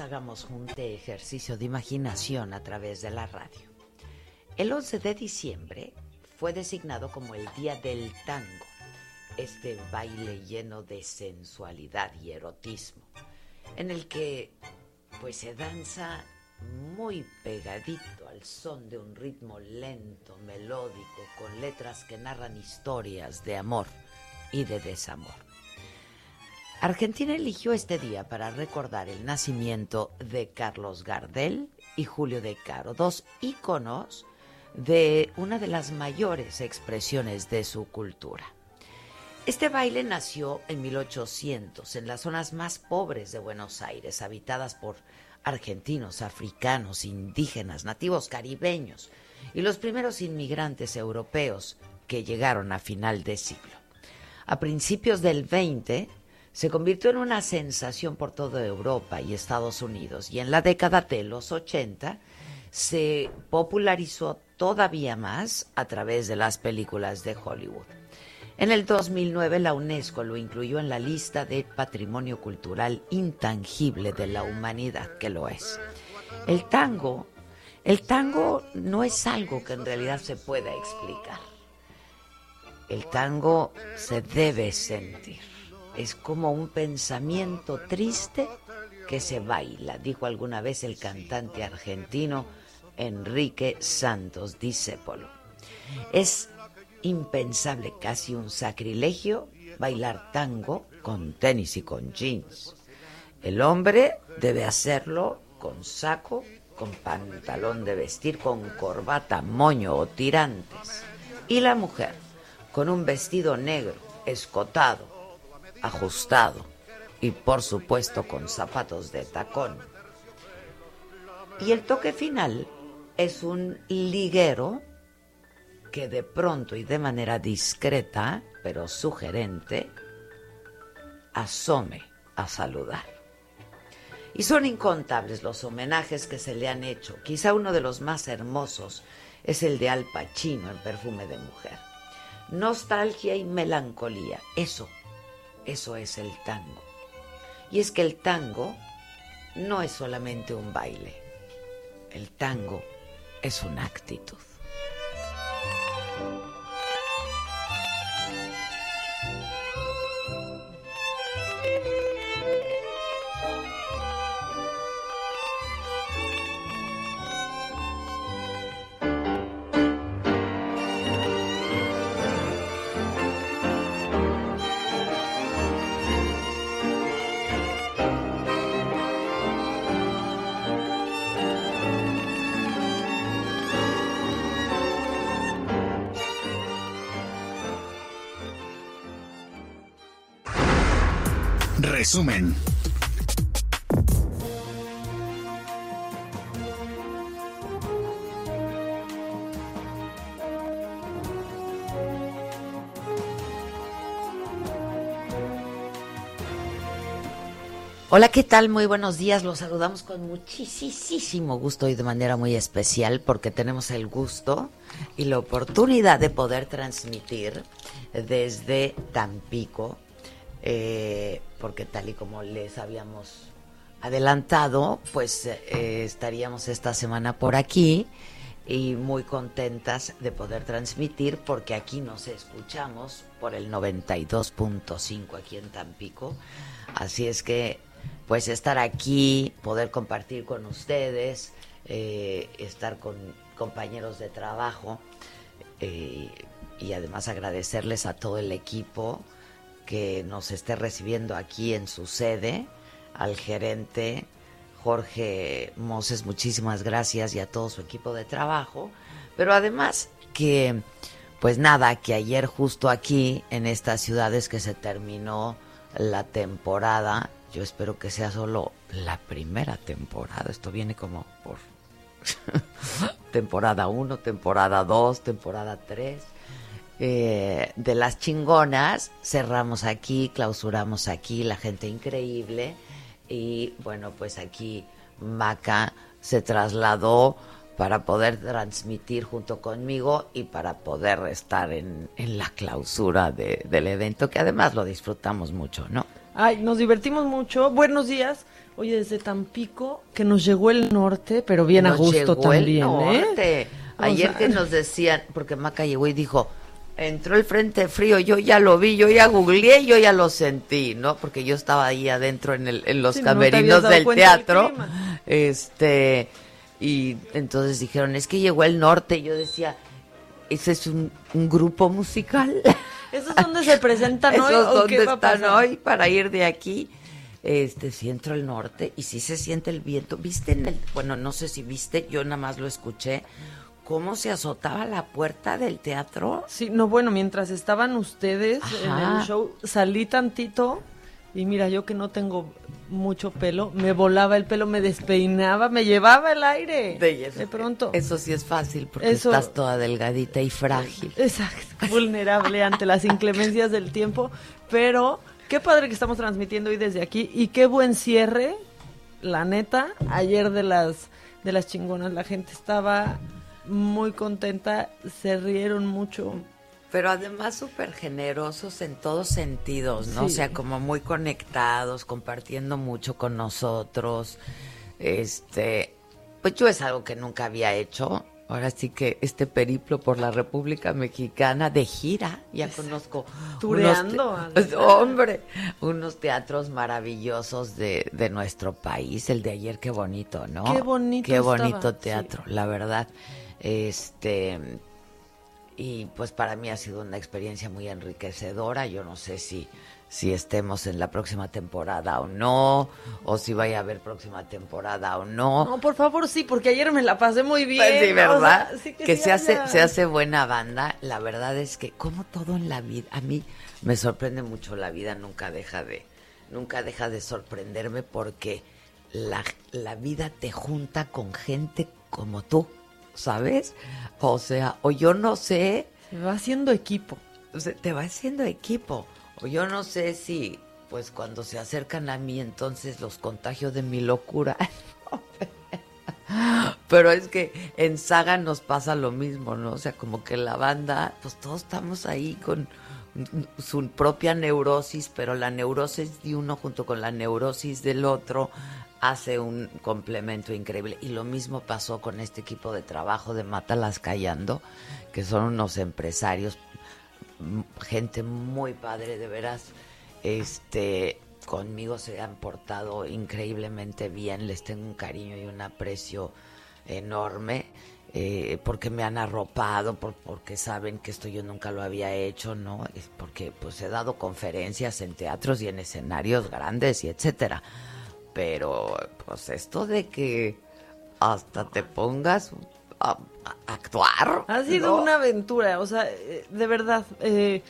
Hagamos un ejercicio de imaginación a través de la radio. El 11 de diciembre fue designado como el Día del Tango, este baile lleno de sensualidad y erotismo, en el que pues se danza muy pegadito al son de un ritmo lento, melódico, con letras que narran historias de amor y de desamor. Argentina eligió este día para recordar el nacimiento de Carlos Gardel y Julio De Caro, dos íconos de una de las mayores expresiones de su cultura. Este baile nació en 1800 en las zonas más pobres de Buenos Aires, habitadas por argentinos, africanos, indígenas, nativos caribeños y los primeros inmigrantes europeos que llegaron a final de siglo. A principios del 20 se convirtió en una sensación por toda Europa y Estados Unidos y en la década de los 80 se popularizó todavía más a través de las películas de Hollywood. En el 2009 la UNESCO lo incluyó en la lista de Patrimonio Cultural Intangible de la Humanidad, que lo es. El tango, el tango no es algo que en realidad se pueda explicar. El tango se debe sentir es como un pensamiento triste que se baila, dijo alguna vez el cantante argentino Enrique Santos Discépolo. Es impensable, casi un sacrilegio, bailar tango con tenis y con jeans. El hombre debe hacerlo con saco, con pantalón de vestir, con corbata, moño o tirantes. Y la mujer con un vestido negro, escotado, ajustado y por supuesto con zapatos de tacón. Y el toque final es un liguero que de pronto y de manera discreta, pero sugerente, asome a saludar. Y son incontables los homenajes que se le han hecho. Quizá uno de los más hermosos es el de Al Pacino en Perfume de Mujer. Nostalgia y melancolía, eso eso es el tango. Y es que el tango no es solamente un baile. El tango es una actitud. Resumen. Hola, ¿qué tal? Muy buenos días. Los saludamos con muchísimo gusto y de manera muy especial porque tenemos el gusto y la oportunidad de poder transmitir desde Tampico eh, porque tal y como les habíamos adelantado, pues eh, estaríamos esta semana por aquí y muy contentas de poder transmitir porque aquí nos escuchamos por el 92.5 aquí en Tampico. Así es que pues estar aquí, poder compartir con ustedes, eh, estar con compañeros de trabajo eh, y además agradecerles a todo el equipo que nos esté recibiendo aquí en su sede, al gerente Jorge Moses, muchísimas gracias y a todo su equipo de trabajo, pero además que pues nada, que ayer justo aquí en estas ciudades que se terminó la temporada yo espero que sea solo la primera temporada. Esto viene como por temporada 1, temporada 2, temporada 3. Eh, de las chingonas, cerramos aquí, clausuramos aquí, la gente increíble. Y bueno, pues aquí Maca se trasladó para poder transmitir junto conmigo y para poder estar en, la clausura del evento, que además lo disfrutamos mucho, ¿no? Ay, nos divertimos mucho. Buenos días. Oye, desde Tampico, que nos llegó el norte, pero bien a gusto también, ¿eh? norte. Ayer que nos decían, porque Maca llegó y dijo, entró el frente frío, yo ya lo vi, yo ya googleé, yo ya lo sentí, ¿no? Porque yo estaba ahí adentro en, el, en los camerinos del teatro. este, y entonces dijeron, es que llegó el norte. Y yo decía, ese es un, un grupo musical. ¿Esos dónde se presentan hoy? ¿Esos dónde están hoy para ir de aquí? Este, si entro al norte y si se siente el viento. ¿Viste en el, bueno, no sé si viste, yo nada más lo escuché, cómo se azotaba la puerta del teatro? Sí, no, bueno, mientras estaban ustedes en el show, salí tantito y mira, yo que no tengo mucho pelo, me volaba el pelo, me despeinaba, me llevaba el aire. De, pronto. Eso sí es fácil porque estás toda delgadita y frágil. Exacto, vulnerable ante las inclemencias del tiempo, pero qué padre que estamos transmitiendo hoy desde aquí y qué buen cierre, la neta, ayer de las de las chingonas, la gente estaba muy contenta, se rieron mucho pero además súper generosos en todos sentidos, ¿no? O sea, como muy conectados, compartiendo mucho con nosotros. Este, pues yo es algo que nunca había hecho. Ahora sí que este periplo por la República Mexicana de gira, ya conozco. Tureando. hombre, unos teatros maravillosos de, de, nuestro país. El de ayer, qué bonito, ¿no? Qué bonito. Qué bonito teatro, la verdad. Este, y pues para mí ha sido una experiencia muy enriquecedora. Yo no sé si, si estemos en la próxima temporada o no, o si vaya a haber próxima temporada o no. No, por favor, sí, porque ayer me la pasé muy bien. Pues sí, ¿verdad? que, se, hace, se hace buena banda. La verdad es que como todo en la vida, a mí me sorprende mucho la vida, nunca deja de, nunca deja de sorprenderme porque la, la vida te junta con gente como tú ¿sabes? O sea, o yo no sé. Se va haciendo equipo. O sea, te va haciendo equipo. O yo no sé si, pues cuando se acercan a mí, entonces los contagios de mi locura. Pero es que en Saga nos pasa lo mismo, ¿no? O sea, como que la banda, pues todos estamos ahí con su propia neurosis, pero la neurosis de uno junto con la neurosis del otro hace un complemento increíble. Y lo mismo pasó con este equipo de trabajo de Mátalas Callando, que son unos empresarios, gente muy padre, de veras. Este, conmigo se han portado increíblemente bien, les tengo un cariño y un aprecio enorme. Eh, porque me han arropado, por, porque saben que esto yo nunca lo había hecho, ¿no? Es porque pues he dado conferencias en teatros y en escenarios grandes y etcétera pero pues esto de que hasta te pongas a, actuar. Ha sido una aventura, o sea, eh, de verdad, eh,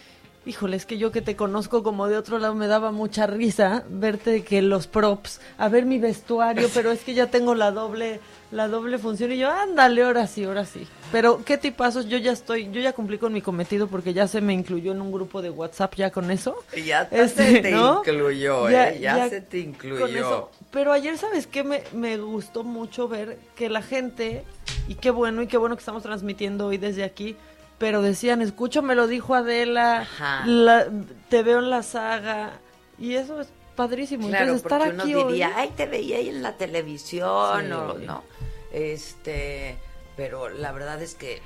híjole, es que yo que te conozco como de otro lado me daba mucha risa verte que los props, a ver mi vestuario, pero es que ya tengo la doble la doble función y yo, ándale, ahora sí, ahora sí. Pero qué tipazos, yo ya estoy, yo ya cumplí con mi cometido porque ya se me incluyó en un grupo de WhatsApp ya con eso. Ya Este, se te ¿no? incluyó, Ya- ¿eh? Ya, ya se te incluyó. Pero ayer, ¿sabes qué? Me, me gustó mucho ver que la gente, y qué bueno, y qué bueno que estamos transmitiendo hoy desde aquí, pero decían, escucho, me lo dijo Adela, la- te veo en la saga, y eso es padrísimo. Claro, Entonces, estar porque uno aquí hoy- diría, ay, te veía ahí en la televisión, Sí. o no. Este, pero la verdad es que,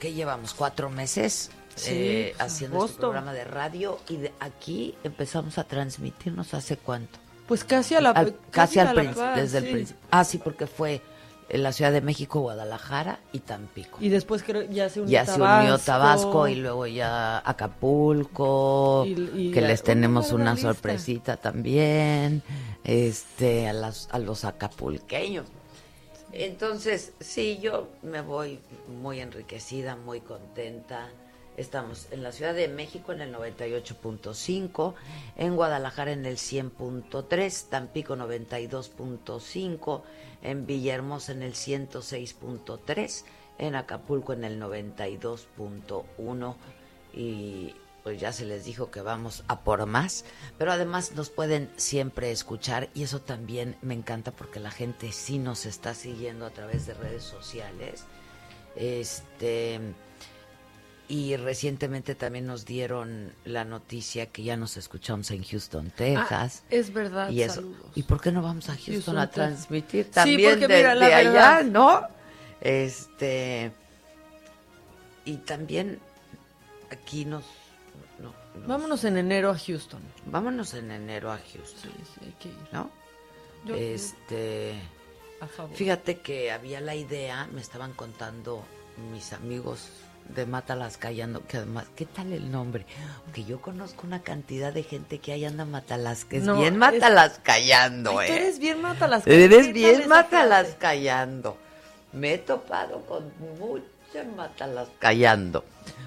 ¿qué llevamos? ¿Cuatro meses? Sí, eh, pues, haciendo este programa de radio y de aquí empezamos a transmitirnos hace cuánto Pues casi a la Al- casi, al la principio par, desde el principio ah sí porque fue en la Ciudad de México Guadalajara y Tampico Y después creo ya se unió ya se unió Tabasco. Tabasco y luego ya Acapulco, Y- y que les tenemos una sorpresita también, este, a, las, a los acapulqueños. Entonces, sí, yo me voy muy enriquecida, muy contenta. Estamos en la Ciudad de México en el 98.5, en Guadalajara en el 100.3, Tampico 92.5, en Villahermosa en el 106.3, en Acapulco en el 92.1 y pues ya se les dijo que vamos a por más, pero además nos pueden siempre escuchar y eso también me encanta porque la gente sí nos está siguiendo a través de redes sociales. Este y recientemente también nos dieron la noticia que ya nos escuchamos en Houston, Texas. Ah, es verdad, y eso. saludos. ¿Y por qué no vamos a Houston, Houston, a Texas. transmitir Sí, también porque desde mira, la allá, verdad. no? Este y también aquí nos no, nos- Vámonos en enero a Houston. vámonos en enero a Houston, Sí, sí, hay que ir. ¿no? Yo- este A favor. Fíjate que había la idea, me estaban contando mis amigos de Mátalas Callando, que además, ¿qué tal el nombre? Que yo conozco una cantidad de gente que ahí anda es No, bien es- Ay, tú ¿eh? eres bien mátalas. Eres ¿Qué tal bien? Callando. Me he topado con muchas Mátalas Callando.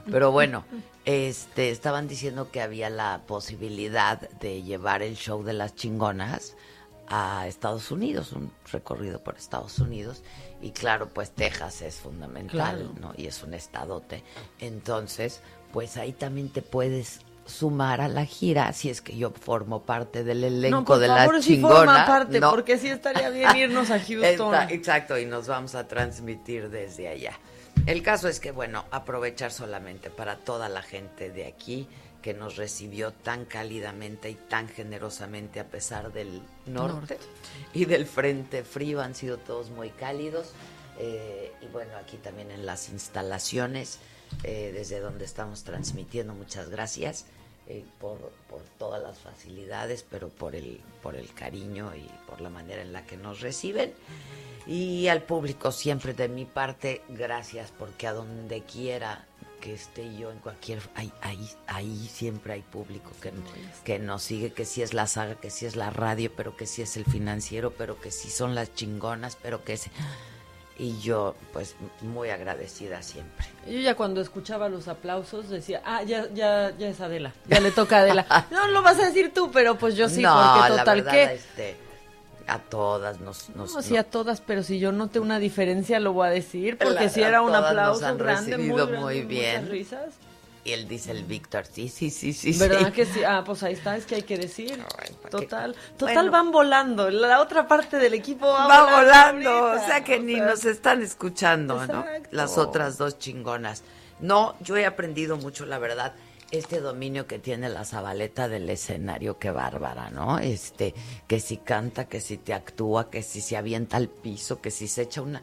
Pero bueno, este, estaban diciendo que había la posibilidad de llevar el show de las chingonas a Estados Unidos, un recorrido por Estados Unidos. Y claro, pues Texas es fundamental, Claro. ¿no? Y es un estadote. Entonces, pues ahí también te puedes sumar a la gira si es que yo formo parte del elenco No, por de favor, la chingona. forma parte, ¿no? porque sí estaría bien irnos a Houston. Exacto, y nos vamos a transmitir desde allá. El caso es que, bueno, aprovechar solamente para toda la gente de aquí que nos recibió tan cálidamente y tan generosamente a pesar del norte, Norte. y del frente frío, han sido todos muy cálidos. eh, y bueno, aquí también en las instalaciones, eh, desde donde estamos transmitiendo, muchas gracias eh, por, por todas las facilidades, pero por el, por el cariño y por la manera en la que nos reciben. Y al público siempre de mi parte, gracias, porque a donde quiera que esté yo en cualquier ahí ahí, ahí siempre hay público que, que nos sigue que sí es la saga que sí es la radio pero que sí es el financiero pero que sí son las chingonas pero que sí y yo pues muy agradecida siempre Yo ya cuando escuchaba los aplausos decía, ah, ya, ya, ya es Adela, ya le toca a Adela. no lo vas a decir tú, pero pues yo sí, no porque la total verdad, que... este, a todas nos, nos No, sí, a todas, pero si yo noté una diferencia lo voy a decir, porque si era un todas nos aplauso han grande, muy, recibido grande, muy bien. risas. y él dice el Víctor sí sí sí sí ¿Verdad sí. que sí? Ah, pues ahí está, es que hay que decir. Ay, ¿pa' qué? Total, total Bueno. van volando. La otra parte del equipo va, va volando, ahorita. o sea que ni sea, nos están escuchando, ¿no? Las otras dos chingonas. No, yo he aprendido mucho, la verdad, este dominio que tiene la Zabaleta del escenario, qué bárbara, ¿no? Este, que si canta, que si te actúa, que si se avienta al piso, que si se echa una...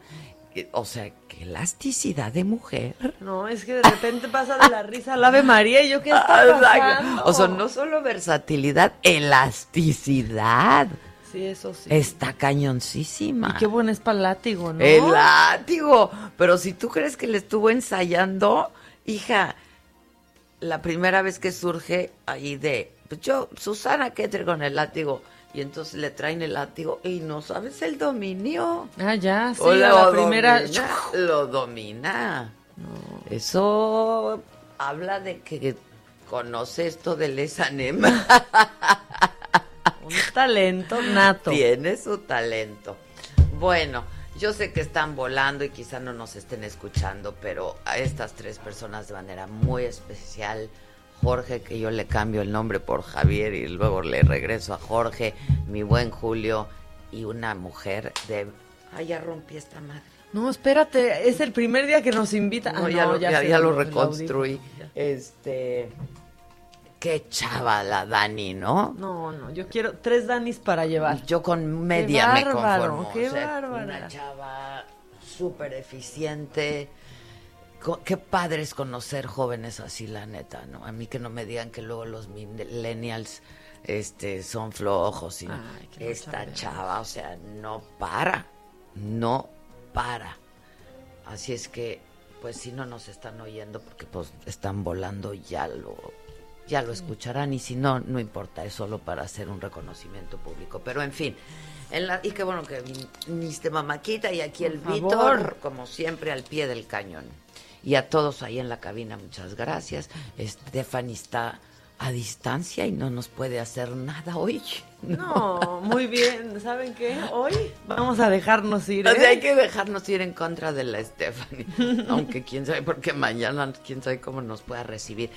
eh, O sea, qué elasticidad de mujer. No, es que de repente pasa de la risa al Ave María y yo, ¿qué está pasando? O sea, no solo versatilidad, elasticidad. Sí, eso sí. Está cañoncísima. Y qué bueno es para el látigo, ¿no? El látigo. Pero si tú crees que le estuvo ensayando, hija, la primera vez que surge ahí de, pues yo, Susana, ¿qué trae con el látigo? Y entonces le traen el látigo y no sabes el dominio. Ah, ya, sí, O la primera... domina, lo domina. Eso habla de que desconoce esto del Esanem. Un talento nato. Tiene su talento. Bueno, yo sé que están volando y quizá no nos estén escuchando, pero a estas tres personas de manera muy especial, Jorge, que yo le cambio el nombre por Javier y luego le regreso a Jorge, mi buen Julio, y una mujer de... Ay, ya rompí esta madre. No, espérate, es el primer día que nos invita. No, Ah, ya, no, lo, ya, sé, ya lo reconstruí. Este... Qué chava la Dani, ¿no? No, no, yo quiero tres Danis para llevar. Yo con media me bárbaro, conformo. qué o sea. Una chava súper eficiente. Qué padre es conocer jóvenes así, la neta, ¿no? A mí que no me digan que luego los millennials este, son flojos. Y. Ay, no Esta chava, o sea, no para. No para. Así es que, pues si no nos están oyendo, porque pues están volando, ya lo, ya lo escucharán. Y si no, no importa, es solo para hacer un reconocimiento público. Pero en fin, en la, y qué bueno que viniste, mamáquita, y aquí el Víctor, como siempre, al pie del cañón. Y a todos ahí en la cabina, muchas gracias. Stephanie está a distancia y no nos puede hacer nada hoy. No, muy bien. ¿Saben qué? Hoy vamos a dejarnos ir. O ¿eh? sea, hay que dejarnos ir en contra de la Stephanie. Aunque quién sabe, porque mañana quién sabe cómo nos pueda recibir.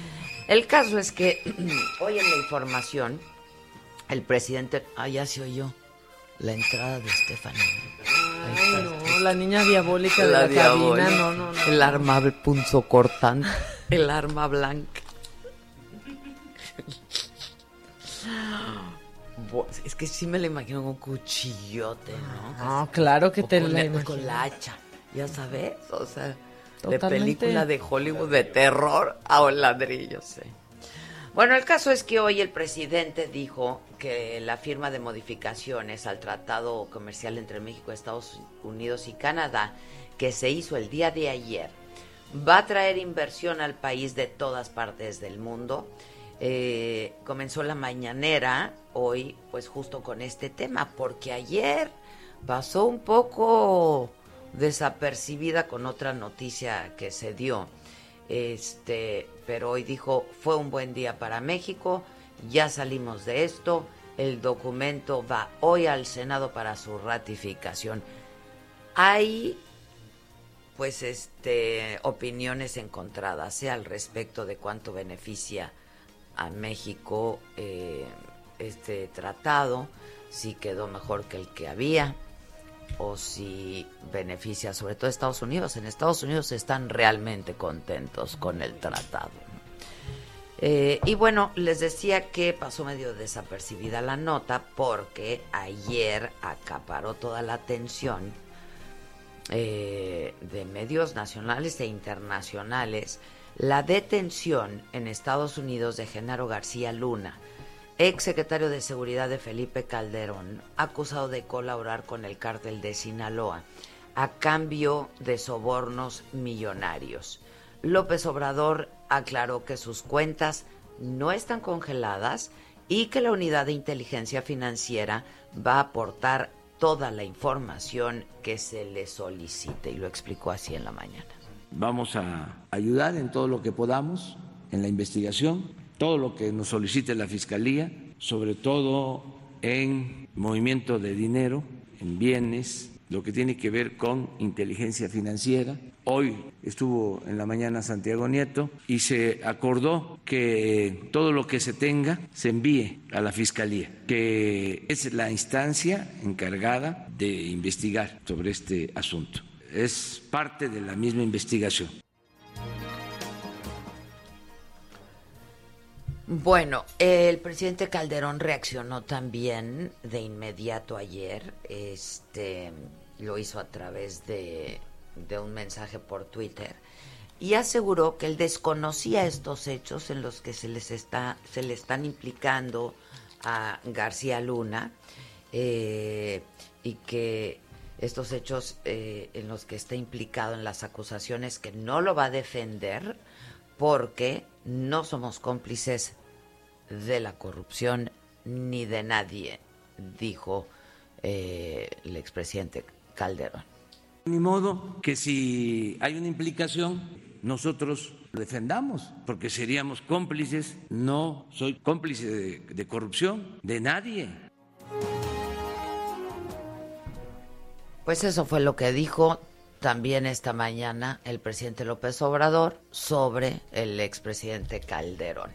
El caso es que hoy en la información, el presidente. Ah, ya se oyó la entrada de Stephanie. Ay, no, la niña diabólica de La diabólica. cabina. No, no, no. El arma punzo cortante. El arma blanca. Es que sí me la imagino con un cuchillote, ¿no? No, claro que O te con, la el- imagino. con la hacha, ya sabes, o sea, de película de Hollywood de terror a un ladrillo, sí. Bueno, el caso es que hoy el presidente dijo que la firma de modificaciones al Tratado Comercial entre México, Estados Unidos y Canadá, que se hizo el día de ayer, va a traer inversión al país de todas partes del mundo. Eh, comenzó la mañanera hoy, pues justo con este tema, porque ayer pasó un poco desapercibida con otra noticia que se dio. Este, pero hoy dijo, fue un buen día para México, ya salimos de esto, el documento va hoy al Senado para su ratificación. Hay pues este opiniones encontradas ¿eh? al respecto de cuánto beneficia a México eh, este tratado, si quedó mejor que el que había o si beneficia sobre todo a Estados Unidos. En Estados Unidos están realmente contentos con el tratado. Eh, y bueno, les decía que pasó medio desapercibida la nota porque ayer acaparó toda la atención eh, de medios nacionales e internacionales la detención en Estados Unidos de Genaro García Luna, ex secretario de Seguridad de Felipe Calderón, acusado de colaborar con el cártel de Sinaloa a cambio de sobornos millonarios. López Obrador aclaró que sus cuentas no están congeladas y que la unidad de inteligencia financiera va a aportar toda la información que se le solicite y lo explicó así en la mañana. Vamos a ayudar en todo lo que podamos en la investigación, todo lo que nos solicite la Fiscalía, sobre todo en movimiento de dinero, en bienes, lo que tiene que ver con inteligencia financiera. Hoy estuvo en la mañana Santiago Nieto y se acordó que todo lo que se tenga se envíe a la Fiscalía, que es la instancia encargada de investigar sobre este asunto es parte de la misma investigación. Bueno, el presidente Calderón reaccionó también de inmediato ayer. Este lo hizo a través de, de un mensaje por Twitter y aseguró que él desconocía estos hechos en los que se les está se le están implicando a García Luna eh, y que estos hechos eh, en los que está implicado en las acusaciones que no lo va a defender porque no somos cómplices de la corrupción ni de nadie, dijo eh, el expresidente Calderón. Ni modo que si hay una implicación, nosotros defendamos, porque seríamos cómplices. No soy cómplice de, de corrupción de nadie. Pues eso fue lo que dijo también esta mañana el presidente López Obrador sobre el expresidente Calderón.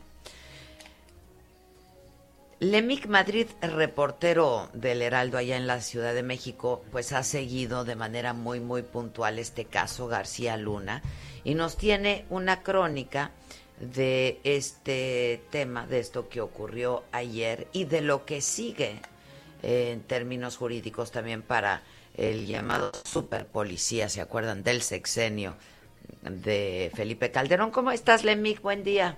Lemic Madrid, reportero del Heraldo allá en la Ciudad de México, pues ha seguido de manera muy, muy puntual este caso García Luna y nos tiene una crónica de este tema, de esto que ocurrió ayer y de lo que sigue en términos jurídicos también para el llamado superpolicía, ¿se acuerdan? Del sexenio de Felipe Calderón. ¿Cómo estás, Lemic? Buen día.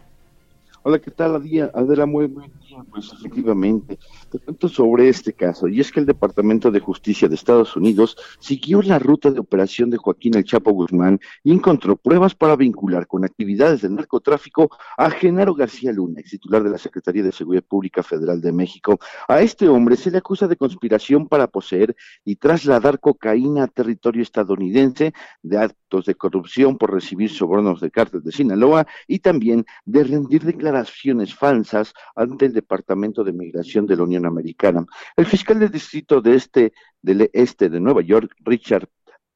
Hola, ¿qué tal, Adela? Muy buen. Pues efectivamente, te sobre este caso. Y es que el Departamento de Justicia de Estados Unidos siguió la ruta de operación de Joaquín El Chapo Guzmán y encontró pruebas para vincular con actividades de narcotráfico a Genaro García Luna, ex titular de la Secretaría de Seguridad Pública Federal de México. A este hombre se le acusa de conspiración para poseer y trasladar cocaína a territorio estadounidense, de actos de corrupción por recibir sobornos de cártel de Sinaloa y también de rendir declaraciones falsas ante el Departamento de Migración de la Unión Americana. El fiscal del distrito de este, del este de Nueva York, Richard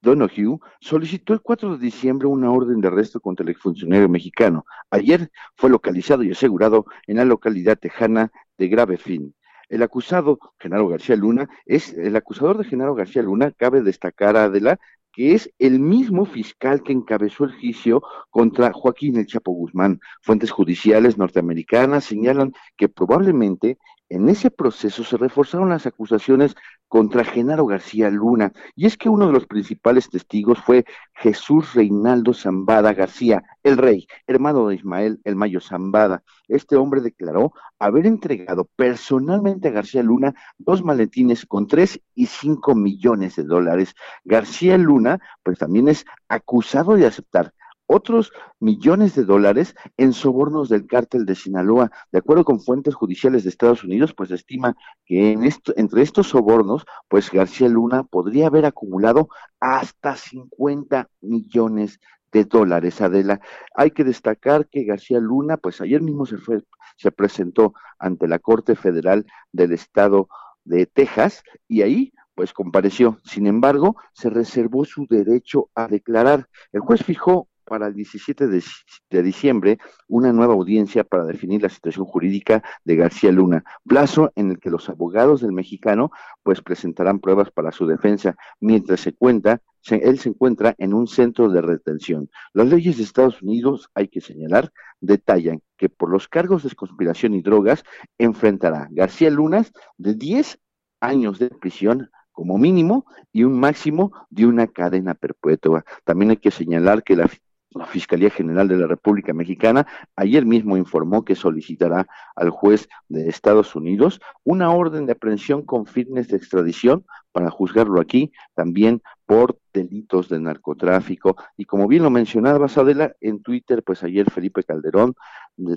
Donoghue solicitó el 4 de diciembre una orden de arresto contra el exfuncionario mexicano. Ayer fue localizado y asegurado en la localidad tejana de Grave Fin. El acusado, Genaro García Luna, es el acusador de Genaro García Luna, cabe destacar a Adela que es el mismo fiscal que encabezó el juicio contra Joaquín El Chapo Guzmán. Fuentes judiciales norteamericanas señalan que probablemente en ese proceso se reforzaron las acusaciones contra Genaro García Luna, y es que uno de los principales testigos fue Jesús Reinaldo Zambada García, el rey, hermano de Ismael El Mayo Zambada. Este hombre declaró haber entregado personalmente a García Luna dos maletines con tres y cinco millones de dólares. García Luna, pues también es acusado de aceptar otros millones de dólares en sobornos del cártel de Sinaloa. De acuerdo con fuentes judiciales de Estados Unidos, pues estima que en esto, entre estos sobornos, pues García Luna podría haber acumulado hasta 50 millones de dólares, Adela. Hay que destacar que García Luna, pues ayer mismo se fue, se presentó ante la Corte Federal del Estado de Texas y ahí pues compareció. Sin embargo, se reservó su derecho a declarar. El juez fijó para el 17 de, diciembre una nueva audiencia para definir la situación jurídica de García Luna, plazo en el que los abogados del mexicano pues presentarán pruebas para su defensa, mientras se cuenta él se encuentra en un centro de retención. Las leyes de Estados Unidos, hay que señalar, detallan que por los cargos de conspiración y drogas enfrentará García Lunas de 10 años de prisión como mínimo y un máximo de una cadena perpetua. También hay que señalar que la la Fiscalía General de la República Mexicana ayer mismo informó que solicitará al juez de Estados Unidos una orden de aprehensión con fines de extradición para juzgarlo aquí también por delitos de narcotráfico. Y como bien lo mencionaba Adela, en Twitter, pues ayer Felipe Calderón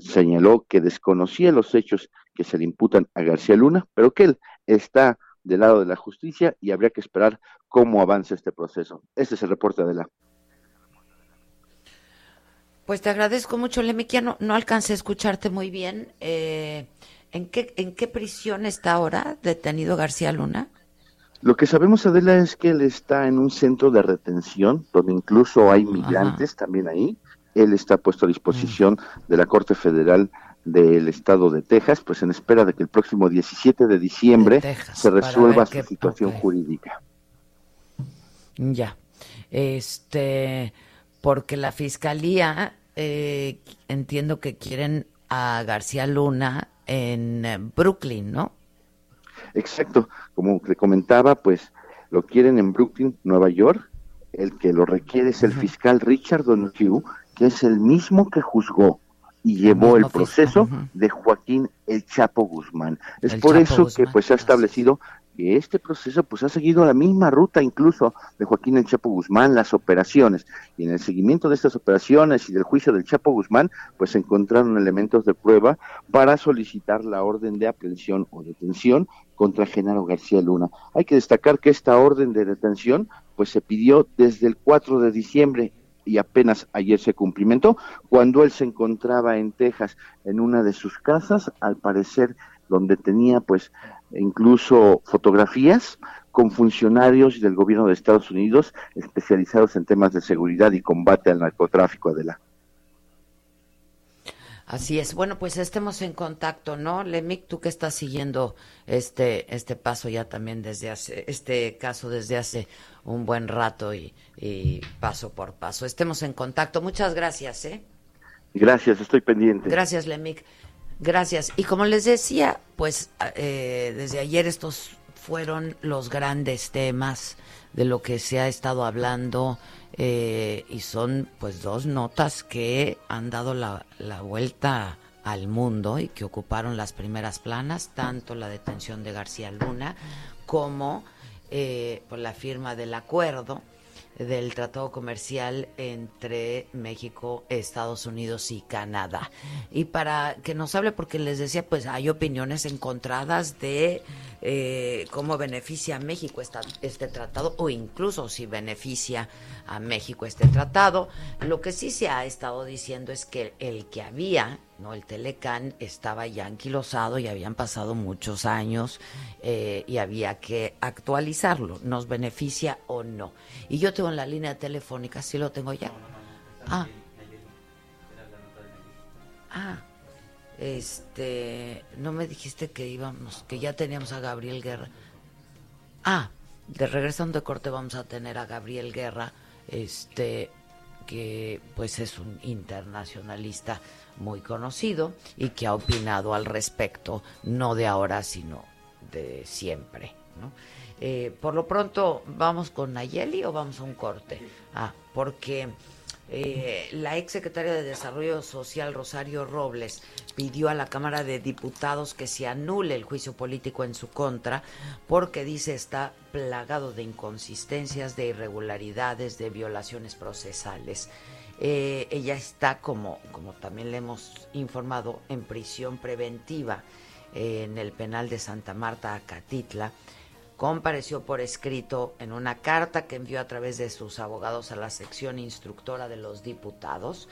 señaló que desconocía los hechos que se le imputan a García Luna, pero que él está del lado de la justicia y habría que esperar cómo avanza este proceso. Este es el reporte de la. Pues te agradezco mucho, Lemiquia. No, no alcancé a escucharte muy bien. Eh, ¿en, qué, ¿En qué prisión está ahora detenido García Luna? Lo que sabemos, Adela, es que él está en un centro de retención, donde incluso hay migrantes también ahí. Él está puesto a disposición mm. de la Corte Federal del Estado de Texas, pues en espera de que el próximo 17 de diciembre se resuelva su situación jurídica. Ya. Este porque la fiscalía eh, entiendo que quieren a García Luna en eh, Brooklyn, ¿no? Exacto, como le comentaba, pues lo quieren en Brooklyn, Nueva York. El que lo requiere es el fiscal Richard Donoghue, que es el mismo que juzgó y llevó el, proceso de Joaquín El Chapo Guzmán. Es por eso que pues se ha establecido que este proceso pues ha seguido la misma ruta incluso de Joaquín El Chapo Guzmán, las operaciones. Y en el seguimiento de estas operaciones y del juicio del Chapo Guzmán, pues se encontraron elementos de prueba para solicitar la orden de aprehensión o detención contra Genaro García Luna. Hay que destacar que esta orden de detención pues se pidió desde el 4 de diciembre y apenas ayer se cumplimentó, cuando él se encontraba en Texas en una de sus casas, al parecer donde tenía pues incluso fotografías con funcionarios del gobierno de Estados Unidos especializados en temas de seguridad y combate al narcotráfico, Adela. Así es. Bueno, pues estemos en contacto, ¿no? Lemic, tú que estás siguiendo este este paso ya también desde hace este caso desde hace un buen rato y, y paso por paso. Estemos en contacto. Muchas gracias, ¿eh? Gracias, estoy pendiente. Gracias, Lemic. Gracias. Y como les decía, pues eh, desde ayer estos fueron los grandes temas de lo que se ha estado hablando eh, y son pues dos notas que han dado la, la vuelta al mundo y que ocuparon las primeras planas, tanto la detención de García Luna como eh, por la firma del acuerdo del tratado comercial entre México, Estados Unidos y Canadá. Y para que nos hable, porque les decía, pues hay opiniones encontradas de eh, cómo beneficia a México esta, este tratado o incluso si beneficia a México este tratado. Lo que sí se ha estado diciendo es que el que había, no el Telecán, estaba ya anquilosado y habían pasado muchos años eh, y había que actualizarlo. ¿Nos beneficia o no? Y yo tengo en la línea telefónica, ¿sí lo tengo ya? Ah. Ah. Este, no me dijiste que íbamos, que ya teníamos a Gabriel Guerra. Ah, de regresando de corte vamos a tener a Gabriel Guerra, este, que pues es un internacionalista muy conocido y que ha opinado al respecto, no de ahora, sino de siempre, ¿no? Eh, por lo pronto, ¿vamos con Nayeli o vamos a un corte? Ah, porque eh, la ex secretaria de Desarrollo Social, Rosario Robles, pidió a la Cámara de Diputados que se anule el juicio político en su contra porque dice está plagado de inconsistencias, de irregularidades, de violaciones procesales. Eh, ella está, como, como también le hemos informado, en prisión preventiva en el penal de Santa Marta, Acatitla compareció por escrito en una carta que envió a través de sus abogados a la sección instructora de los diputados.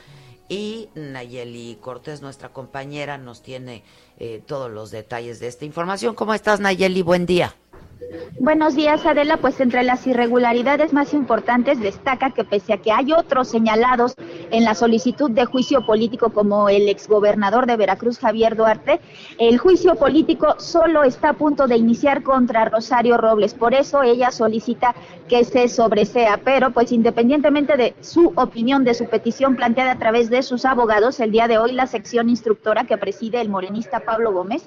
Y Nayeli Cortés, nuestra compañera, nos tiene eh, todos los detalles de esta información. ¿Cómo estás, Nayeli? Buen día. Buenos días, Adela. Pues entre las irregularidades más importantes destaca que pese a que hay otros señalados en la solicitud de juicio político como el exgobernador de Veracruz, Javier Duarte, el juicio político solo está a punto de iniciar contra Rosario Robles. Por eso ella solicita que se sobresea. Pero pues independientemente de su opinión, de su petición planteada a través de sus abogados, el día de hoy la sección instructora que preside el morenista Pablo Gómez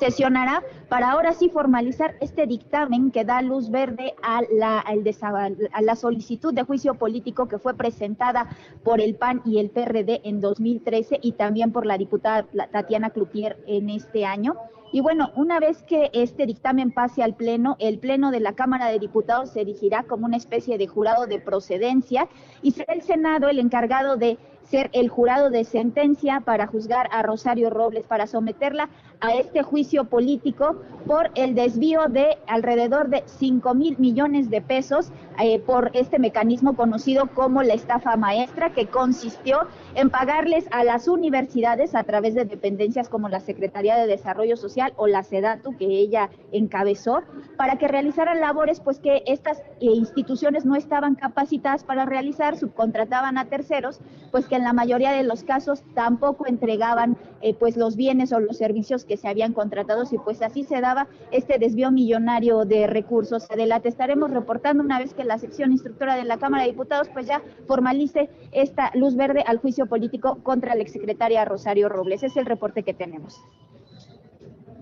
sesionará para ahora sí formalizar este dictamen que da luz verde a la, a la solicitud de juicio político que fue presentada por el PAN y el PRD en 2013 y también por la diputada Tatiana Cloutier en este año. Y bueno, una vez que este dictamen pase al Pleno, el Pleno de la Cámara de Diputados se erigirá como una especie de jurado de procedencia y será el Senado el encargado de ser el jurado de sentencia para juzgar a Rosario Robles, para someterla a este juicio político por el desvío de alrededor de 5 mil millones de pesos eh, por este mecanismo conocido como la estafa maestra, que consistió en pagarles a las universidades a través de dependencias como la Secretaría de Desarrollo Social o la SEDATU, que ella encabezó, para que realizaran labores pues que estas eh, instituciones no estaban capacitadas para realizar, subcontrataban a terceros, pues que en la mayoría de los casos tampoco entregaban eh, pues los bienes o los servicios que se habían contratado y pues así se daba este desvío millonario de recursos. Adelante, estaremos reportando una vez que la sección instructora de la Cámara de Diputados pues ya formalice esta luz verde al juicio político contra la exsecretaria Rosario Robles. Es el reporte que tenemos.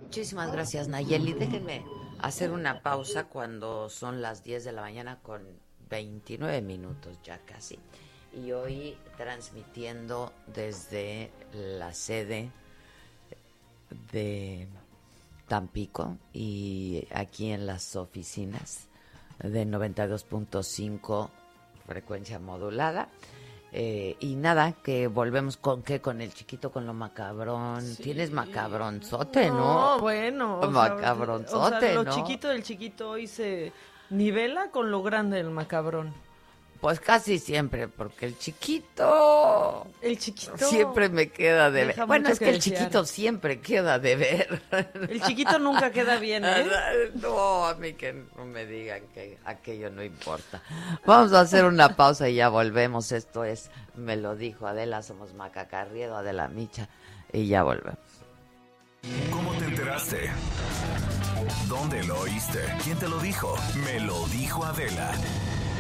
Muchísimas gracias, Nayeli. Déjenme hacer una pausa cuando son las 10 de la mañana con 29 minutos ya casi y hoy transmitiendo desde la sede de Tampico y aquí en las oficinas de 92.5 frecuencia modulada. Eh, y nada, que volvemos con qué, con el chiquito, con lo macabrón. Tienes macabronzote, ¿no? No, bueno. macabronzote, Lo chiquito del chiquito hoy se nivela con lo grande del macabrón. Pues casi siempre, porque el chiquito. El chiquito. Siempre me queda de ver. Bueno, es que que el desear. chiquito siempre queda de ver. El chiquito nunca queda bien, ¿eh? No, a mí que no me digan que aquello no importa. Vamos a hacer una pausa y ya volvemos. Esto es, me lo dijo Adela, somos Macacarriedo, Adela Micha, y ya volvemos. ¿Cómo te enteraste? ¿Dónde lo oíste? ¿Quién te lo dijo? Me lo dijo Adela.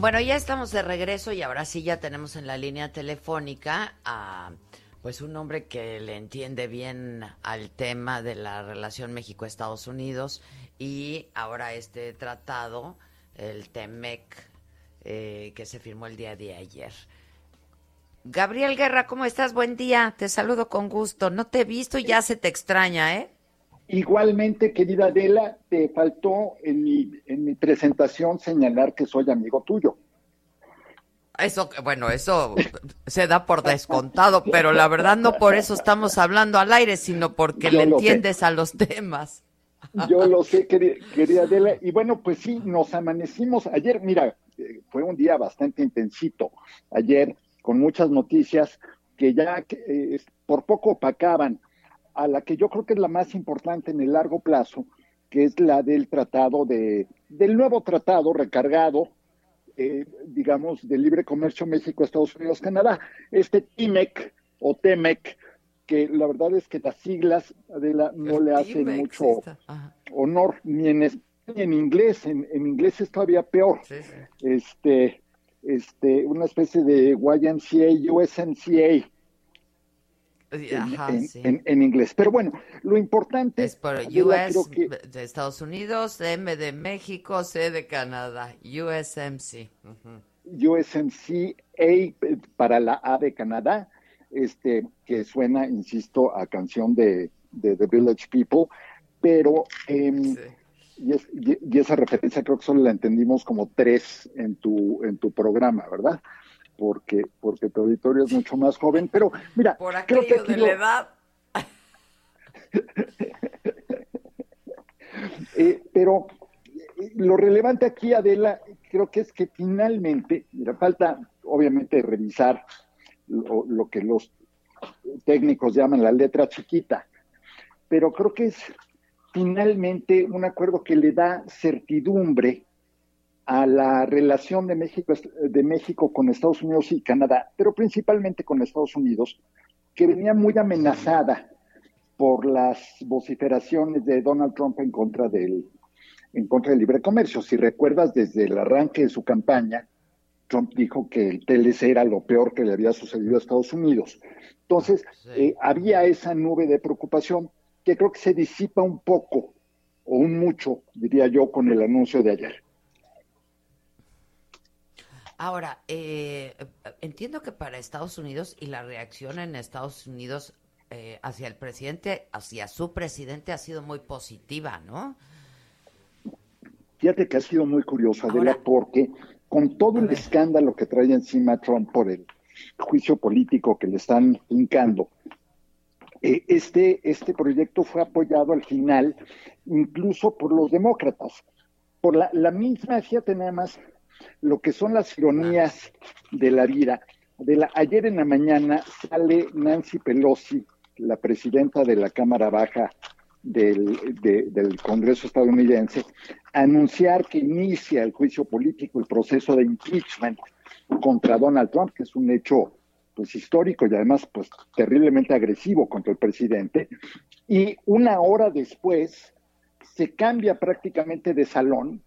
Bueno, ya estamos de regreso y ahora sí ya tenemos en la línea telefónica a pues un hombre que le entiende bien al tema de la relación México-Estados Unidos y ahora este tratado, el TEMEC, eh, que se firmó el día de ayer. Gabriel Guerra, ¿cómo estás? Buen día, te saludo con gusto. No te he visto y ya se te extraña, ¿eh? Igualmente, querida Adela, te faltó en mi, en mi presentación señalar que soy amigo tuyo. Eso, bueno, eso se da por descontado, pero la verdad no por eso estamos hablando al aire, sino porque Yo le sé. entiendes a los temas. Yo lo sé, queri- querida Adela. Y bueno, pues sí, nos amanecimos ayer. Mira, eh, fue un día bastante intensito ayer, con muchas noticias que ya eh, por poco opacaban a la que yo creo que es la más importante en el largo plazo, que es la del tratado de, del nuevo tratado recargado, eh, digamos, de libre comercio México, Estados Unidos, Canadá. Este TIMEC o TEMEC, que la verdad es que las siglas, Adela, no le hacen Dime, mucho honor ni en español ni en inglés. En, en inglés es todavía peor. sí, sí. Este, este, una especie de YMCA, USMCA Ajá, en- sí. en- en inglés. Pero bueno, lo importante Es por US que- de Estados Unidos, M de México, C de Canadá, USMC. Ujú. USMCA eh, para la A de Canadá, este, que suena, insisto, a canción de, de The Village People, pero em, Sí. y, es- y- y esa referencia creo que solo la entendimos como tres en tu, en tu programa, ¿verdad? Porque, porque tu auditorio es mucho más joven, pero mira, Por creo que aquí de lo- la edad. Eh, pero eh, lo relevante aquí, Adela, creo que es que finalmente, mira, falta obviamente revisar lo, lo que los técnicos llaman la letra chiquita, pero creo que es finalmente un acuerdo que le da certidumbre a la relación de México, de México con Estados Unidos y Canadá, pero principalmente con Estados Unidos, que venía muy amenazada por las vociferaciones de Donald Trump en contra del en contra del libre comercio. Si recuerdas, desde el arranque de su campaña, Trump dijo que el TLC era lo peor que le había sucedido a Estados Unidos. Entonces, Sí. eh, había esa nube de preocupación que creo que se disipa un poco, o un mucho, diría yo, con el anuncio de ayer. Ahora, eh, entiendo que para Estados Unidos y la reacción en Estados Unidos eh, hacia el presidente, hacia su presidente, ha sido muy positiva, ¿no? Fíjate que ha sido muy curioso, Adela, Ahora- porque con todo el escándalo que trae encima Trump por el juicio político que le están hincando, eh, este, este proyecto fue apoyado al final incluso por los demócratas, por la, la misma, fíjate nada más, lo que son las ironías de la vida. De la, ayer en la mañana sale Nancy Pelosi, la presidenta de la Cámara Baja del, de- del Congreso estadounidense, a anunciar que inicia el juicio político, el proceso de impeachment contra Donald Trump, que es un hecho pues histórico y además pues terriblemente agresivo contra el presidente. Y una hora después se cambia prácticamente de salón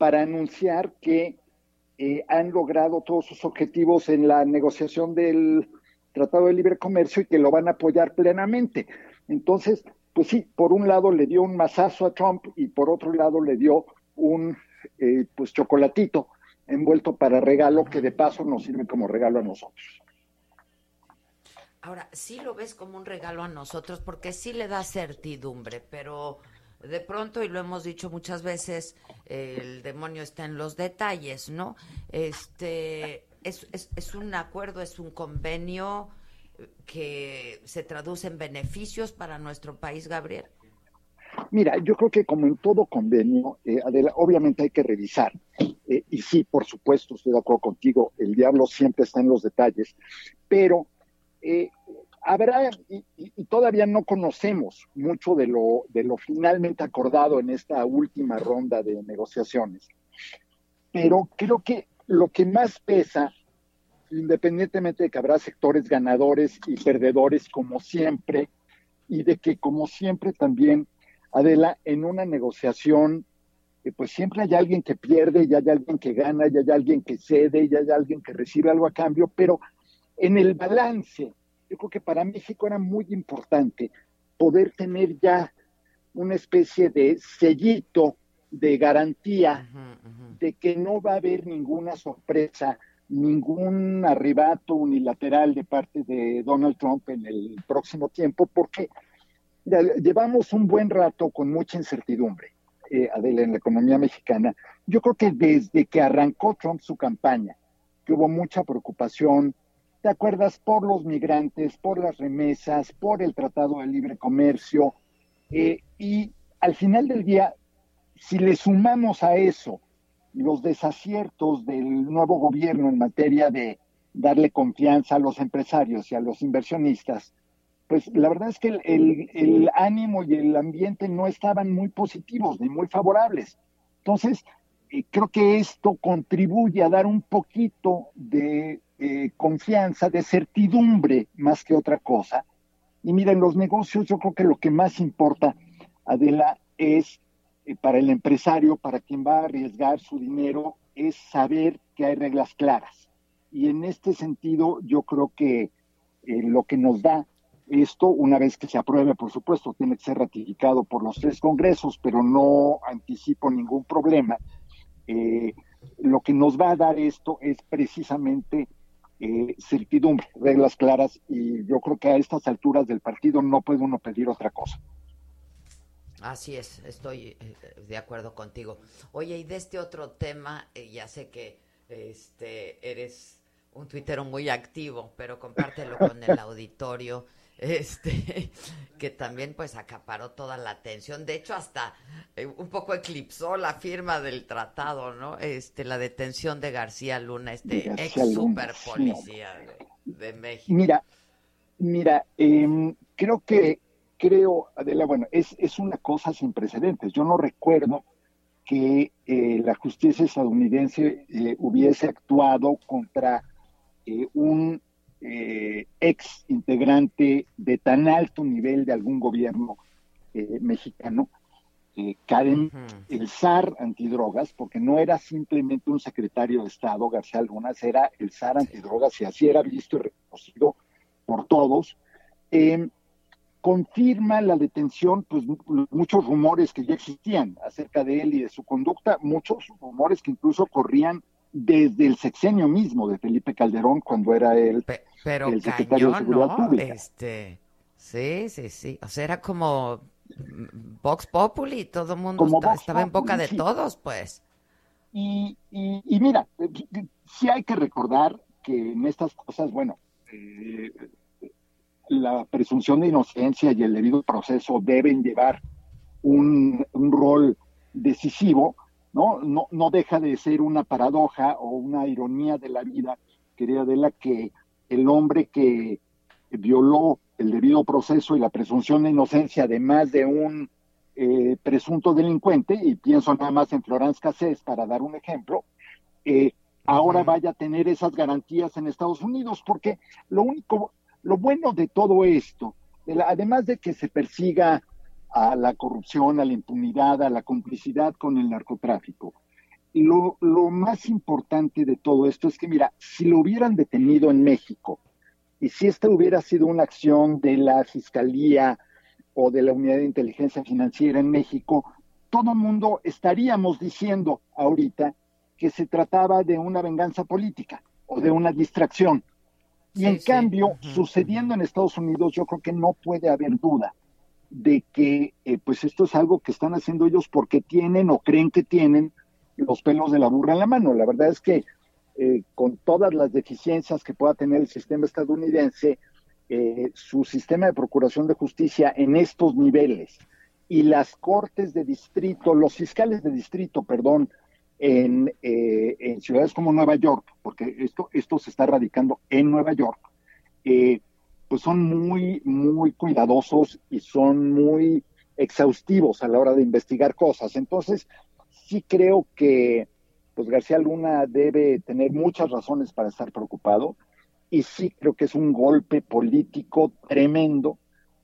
para anunciar que eh, han logrado todos sus objetivos en la negociación del Tratado de Libre Comercio y que lo van a apoyar plenamente. Entonces, pues sí, por un lado le dio un mazazo a Trump y por otro lado le dio un eh, pues chocolatito envuelto para regalo que de paso nos sirve como regalo a nosotros. Ahora, sí lo ves como un regalo a nosotros porque sí le da certidumbre, pero de pronto, y lo hemos dicho muchas veces, el demonio está en los detalles, ¿no? Este, es, un acuerdo, es un convenio que se traduce en beneficios para nuestro país, Gabriel. Mira, yo creo que como en todo convenio, eh, Adela, obviamente hay que revisar. Eh, y sí, por supuesto, estoy de acuerdo contigo, el diablo siempre está en los detalles, pero eh, habrá, y, todavía no conocemos mucho de lo, de lo finalmente acordado en esta última ronda de negociaciones, pero creo que lo que más pesa, independientemente de que habrá sectores ganadores y perdedores como siempre, y de que como siempre también, Adela, en una negociación, eh, pues siempre hay alguien que pierde, y hay alguien que gana, y hay alguien que cede, y hay alguien que recibe algo a cambio, pero en el balance, yo creo que para México era muy importante poder tener ya una especie de sellito de garantía de que no va a haber ninguna sorpresa, ningún arrebato unilateral de parte de Donald Trump en el próximo tiempo, porque llevamos un buen rato con mucha incertidumbre, eh, Adela, en la economía mexicana. Yo creo que desde que arrancó Trump su campaña, que hubo mucha preocupación, ¿te acuerdas? Por los migrantes, por las remesas, por el Tratado de Libre Comercio, eh, y al final del día, si le sumamos a eso los desaciertos del nuevo gobierno en materia de darle confianza a los empresarios y a los inversionistas, pues la verdad es que el, ánimo y el ambiente no estaban muy positivos ni muy favorables. Entonces, eh, creo que esto contribuye a dar un poquito de eh, confianza, de certidumbre más que otra cosa. Y miren, los negocios yo creo que lo que más importa, Adela, es eh, para el empresario, para quien va a arriesgar su dinero, es saber que hay reglas claras. Y en este sentido, yo creo que lo que nos da esto, una vez que se apruebe, por supuesto, tiene que ser ratificado por los tres congresos, pero no anticipo ningún problema. Eh, lo que nos va a dar esto es precisamente eh, certidumbre, reglas claras, y yo creo que a estas alturas del partido no puede uno pedir otra cosa. Así es, estoy eh, de acuerdo contigo. Oye, y de este otro tema, ya sé que este eres un tuitero muy activo, pero compártelo con el auditorio este, que también pues acaparó toda la atención. De hecho, hasta eh, un poco eclipsó la firma del tratado, ¿no? Este, la detención de García Luna, este ex super policía de, México. Mira, mira, em, creo que, creo, Adela, bueno, es, es una cosa sin precedentes. Yo no recuerdo que eh, la justicia estadounidense eh, hubiese actuado contra un eh, ex integrante de tan alto nivel de algún gobierno eh, mexicano, eh, Karen, el zar antidrogas, porque no era simplemente un secretario de Estado, García Lunas, era el zar antidrogas y así era visto y reconocido por todos. Em, confirma la detención, pues muchos rumores que ya existían acerca de él y de su conducta, muchos rumores que incluso corrían desde el sexenio mismo de Felipe Calderón cuando era él pero el secretario de Seguridad Pública. Este, sí, sí, sí. O sea, era como Vox Populi, todo el mundo estaba en boca de todos, pues. Y, y, mira, sí hay que recordar que en estas cosas, bueno, eh, la presunción de inocencia y el debido proceso deben llevar un, un rol decisivo, ¿no? ¿no? No deja de ser una paradoja o una ironía de la vida, querida de la que el hombre que violó el debido proceso y la presunción de inocencia de más de un eh, presunto delincuente, y pienso nada más en Florence Cassés para dar un ejemplo, eh, ahora vaya a tener esas garantías en Estados Unidos, porque lo único, lo bueno de todo esto, además de que se persiga a la corrupción, a la impunidad, a la complicidad con el narcotráfico, lo, lo más importante de todo esto es que, mira, si lo hubieran detenido en México y si esta hubiera sido una acción de la Fiscalía o de la Unidad de Inteligencia Financiera en México, todo el mundo estaríamos diciendo ahorita que se trataba de una venganza política o de una distracción. Y en cambio, sucediendo en Estados Unidos, yo creo que no puede haber duda de que eh, pues esto es algo que están haciendo ellos porque tienen o creen que tienen los pelos de la burra en la mano. La verdad es que eh, con todas las deficiencias que pueda tener el sistema estadounidense, eh, su sistema de procuración de justicia en estos niveles y las cortes de distrito, los fiscales de distrito, perdón, en, eh, en ciudades como Nueva York, porque esto, esto se está radicando en Nueva York, pues son muy, muy cuidadosos y son muy exhaustivos a la hora de investigar cosas. Entonces, sí creo que pues García Luna debe tener muchas razones para estar preocupado y sí creo que es un golpe político tremendo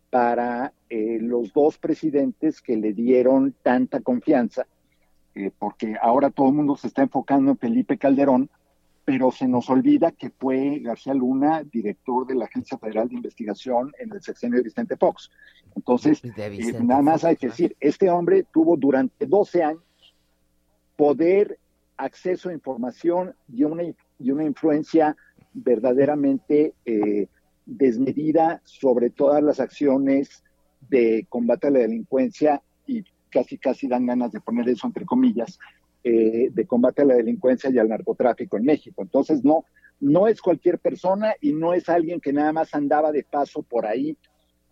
para eh, los dos presidentes que le dieron tanta confianza, eh, porque ahora todo el mundo se está enfocando en Felipe Calderón, pero se nos olvida que fue García Luna director de la Agencia Federal de Investigación en el sexenio de Vicente Fox. Entonces, eh, nada más hay que decir, este hombre tuvo durante 12 años poder, acceso a información y una, y una influencia verdaderamente eh, desmedida sobre todas las acciones de combate a la delincuencia y casi casi dan ganas de poner eso entre comillas, eh, de combate a la delincuencia y al narcotráfico en México. Entonces no, no es cualquier persona y no es alguien que nada más andaba de paso por ahí.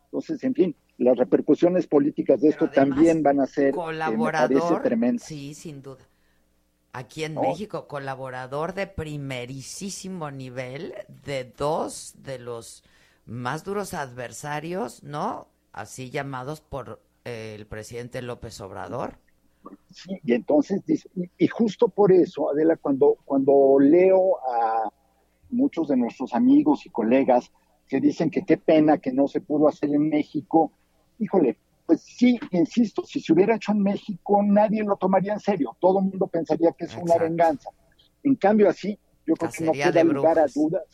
Entonces, en fin, las repercusiones políticas de esto también van a ser, colaborador, Sí, sin duda aquí en México, colaborador de primerísimo nivel de dos de los más duros adversarios, ¿no? Así llamados por eh, el presidente López Obrador. Sí, y entonces, y, justo por eso, Adela, cuando, cuando leo a muchos de nuestros amigos y colegas que dicen que qué pena que no se pudo hacer en México, híjole, pues sí, insisto, si se hubiera hecho en México, nadie lo tomaría en serio. Todo el mundo pensaría que es una venganza. En cambio, así, yo creo que no puede lugar a dudas.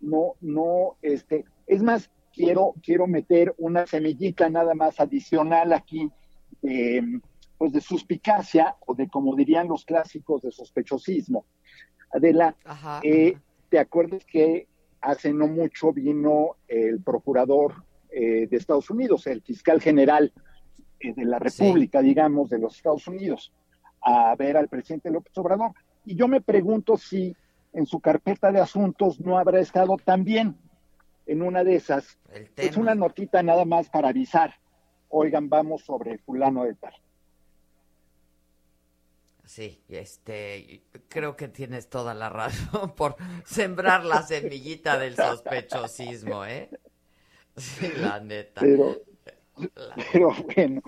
No, no, este, es más, quiero, quiero meter una semillita nada más adicional aquí, pues de suspicacia, o de como dirían los clásicos, de sospechosismo. Adela, eh, ¿te acuerdas que hace no mucho vino el procurador eh, de Estados Unidos, el fiscal general eh, de la República, digamos, de los Estados Unidos, a ver al presidente López Obrador. Y yo me pregunto si en su carpeta de asuntos no habrá estado también en una de esas. Es una notita nada más para avisar. Oigan, vamos sobre fulano de tal. Sí, este, creo que tienes toda la razón por sembrar la semillita del sospechosismo, ¿eh? Sí, la neta. Pero, pero bueno.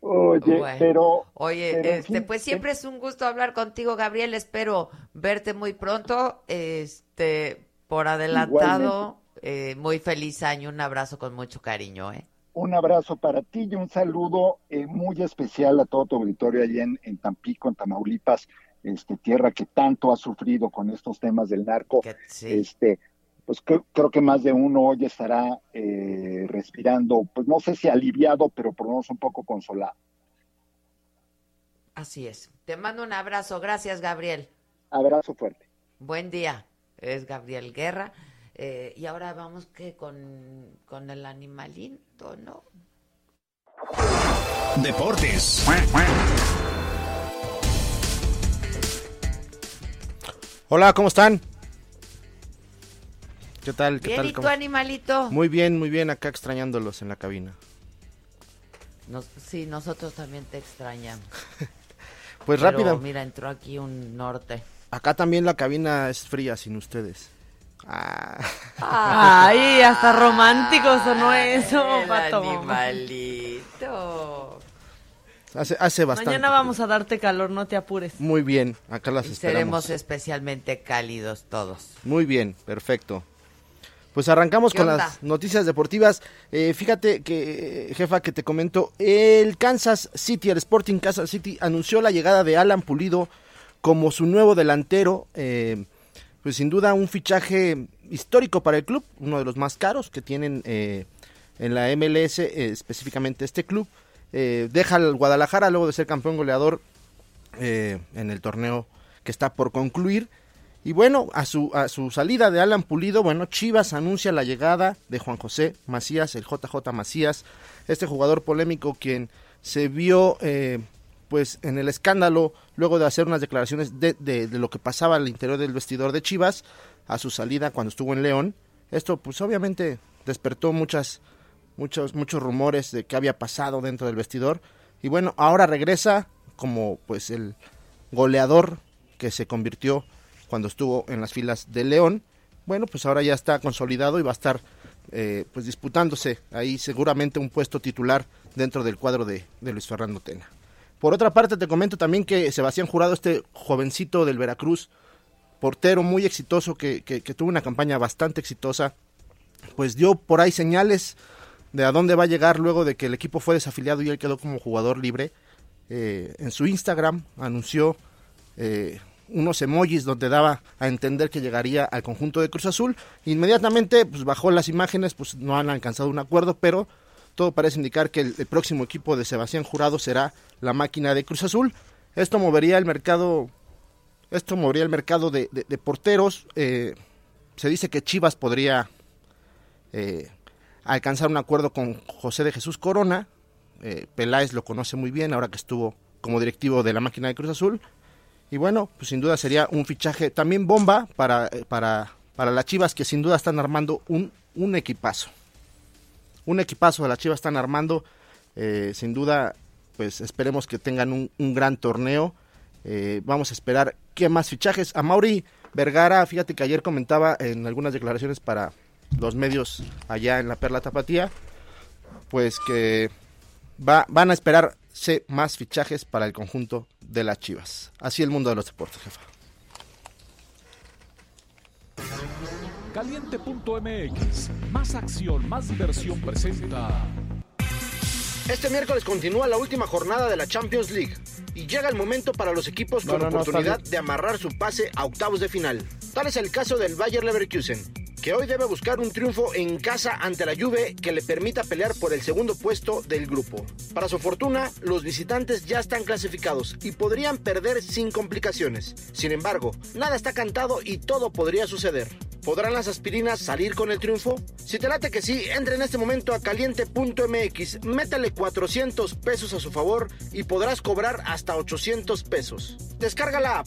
Oye, pero. Oye, este, pues siempre es un gusto hablar contigo, Gabriel. Espero verte muy pronto. Este, por adelantado, eh, muy feliz año. Un abrazo con mucho cariño, ¿eh? Un abrazo para ti y un saludo eh, muy especial a todo tu auditorio allí en, en, Tampico, en Tamaulipas, este, tierra que tanto ha sufrido con estos temas del narco. Este, pues creo, que más de uno hoy estará eh, respirando, pues no sé si aliviado, pero por lo menos un poco consolado. Así es. Te mando un abrazo. Gracias, Gabriel. Abrazo fuerte. Buen día. Es Gabriel Guerra. Eh, y ahora vamos que con, con el animalito, ¿no? Deportes. Hola, ¿cómo están? ¿Qué tal? ¿Qué tal? ¿y tu animalito? Muy bien, muy bien, acá extrañándolos en la cabina. sí, nosotros también te extrañamos. pues rápido. Mira, entró aquí un norte. Acá también la cabina es fría sin ustedes. Ah. Ay, hasta romántico sonó eso, el animalito. Hace, hace bastante. Mañana vamos a darte calor, no te apures. Muy bien, acá las y Seremos especialmente cálidos todos. Muy bien, perfecto. Pues arrancamos con las noticias deportivas. Eh, fíjate que, jefa, que te comento, el Kansas City, el Sporting Kansas City, anunció la llegada de Alan Pulido como su nuevo delantero. Eh, pues sin duda un fichaje histórico para el club, uno de los más caros que tienen eh, en la MLS, eh, específicamente este club. Eh, deja al Guadalajara luego de ser campeón goleador en el torneo que está por concluir. Y bueno, a su, a su salida de Alan Pulido, bueno, Chivas anuncia la llegada de Juan José Macías, el JJ Macías, este jugador polémico quien se vio pues en el escándalo luego de hacer unas declaraciones de, lo que pasaba al interior del vestidor de Chivas a su salida cuando estuvo en León. Esto pues obviamente despertó muchas muchos muchos rumores de qué había pasado dentro del vestidor y bueno, ahora regresa como pues el goleador que se convirtió cuando estuvo en las filas de León. Bueno, pues ahora ya está consolidado y va a estar eh, pues disputándose ahí seguramente un puesto titular dentro del cuadro de, de Luis Fernando Tena. Por otra parte, te comento también que Sebastián Jurado, este jovencito del Veracruz, portero muy exitoso, que, tuvo una campaña bastante exitosa, pues dio por ahí señales de a dónde va a llegar luego de que el equipo fue desafiliado y él quedó como jugador libre. Eh, en su Instagram anunció eh, unos emojis donde daba a entender que llegaría al conjunto de Cruz Azul. Inmediatamente pues, bajó las imágenes, pues no han alcanzado un acuerdo, pero todo parece indicar que el, próximo equipo de Sebastián Jurado será la máquina de Cruz Azul. Esto movería el mercado, esto movería el mercado de, porteros. Eh, se dice que Chivas podría eh, alcanzar un acuerdo con José de Jesús Corona. Eh, Peláez lo conoce muy bien ahora que estuvo como directivo de la máquina de Cruz Azul. Y bueno, pues sin duda sería un fichaje también bomba para, para, para las Chivas que sin duda están armando un, un equipazo un equipazo de la Chivas están armando. Eh, sin duda, pues esperemos que tengan un, un gran torneo. Eh, vamos a esperar qué más fichajes. A Mauri Vergara, fíjate que ayer comentaba en algunas declaraciones para los medios allá en la Perla Tapatía, pues que va, van a esperarse más fichajes para el conjunto de las Chivas. Así el mundo de los deportes, jefa. Caliente.mx, más acción, más diversión presenta. Este miércoles continúa la última jornada de la Champions League y llega el momento para los equipos con No, no, no, oportunidad de amarrar su pase a octavos de final. Tal es el caso del Bayer Leverkusen, que hoy debe buscar un triunfo en casa ante la Juve que le permita pelear por el segundo puesto del grupo. Para su fortuna, los visitantes ya están clasificados y podrían perder sin complicaciones. Sin embargo, nada está cantado y todo podría suceder. ¿Podrán las aspirinas salir con el triunfo? Si te late que sí, entra en este momento a caliente.mx, métale 400 pesos a su favor y podrás cobrar hasta 800 pesos. Descarga la app,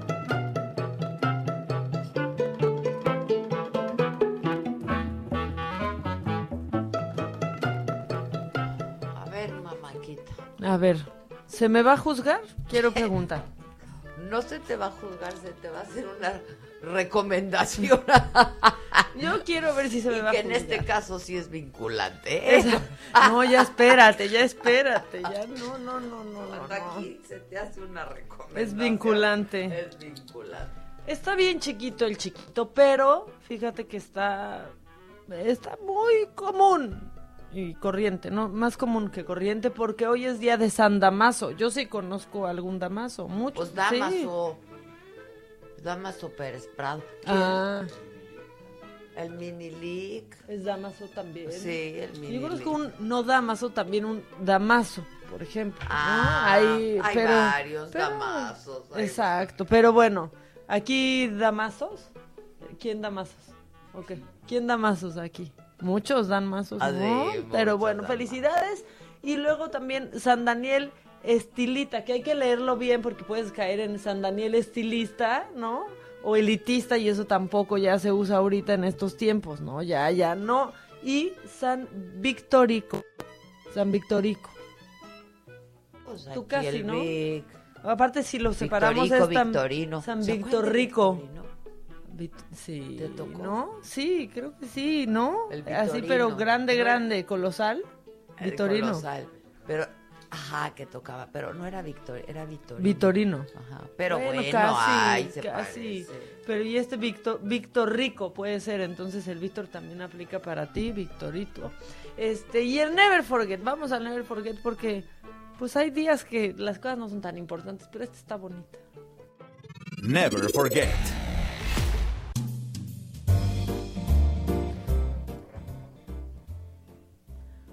A ver, ¿se me va a juzgar? Quiero preguntar. No se te va a juzgar, se te va a hacer una recomendación. Yo quiero ver si se me Y va a que en juzgar. este caso sí es vinculante. ¿eh? Esa- No, ya espérate, ya espérate, ya no, no, no, no, no, Hasta no. aquí se te hace una recomendación. Es vinculante. Es vinculante. Está bien chiquito el chiquito, pero fíjate que está está muy común y corriente, ¿no? Más común que corriente porque hoy es día de San Damaso. Yo sí conozco algún Damaso, muchos. Pues Damaso. Damaso Pérez Prado. Ah, El mini league. es Damaso también. Sí, el mini Yo conozco un no Damaso, también un Damaso, por ejemplo. Ah, Hay, hay pero- varios pero- Damasos. hay- Exacto, pero bueno, aquí Damasos. ¿Quién da mazos? Ok, ¿quién da mazos aquí? Muchos dan ¿no? sí, Pero bueno, felicidades. Y luego también San Daniel Estilita, que hay que leerlo bien porque puedes caer en San Daniel Estilista, ¿no? o elitista y eso tampoco ya se usa ahorita en estos tiempos, ¿no? Ya, ya no. Y San Victorico. San Victorico. Pues Tú casi, ¿no? Vic. Aparte, si lo separamos Victorico, es tan- Victorino. San ¿Se acuerdan Víctor de Rico. Victorino? Sí, ¿Te tocó? ¿no? Sí, creo que sí, ¿no? El Así, pero grande, grande, colosal. El Vitorino. colosal. Pero, ajá, que tocaba, pero no era Victor, era Victorino. Vitorino. Ajá. Pero bueno, casi, ay, se casi. parece. Pero y este Víctor, Víctor Rico puede ser, entonces el Víctor también aplica para ti, Victorito. Este, y el Never Forget, vamos al Never Forget porque pues hay días que las cosas no son tan importantes, pero esta está bonita. Never forget.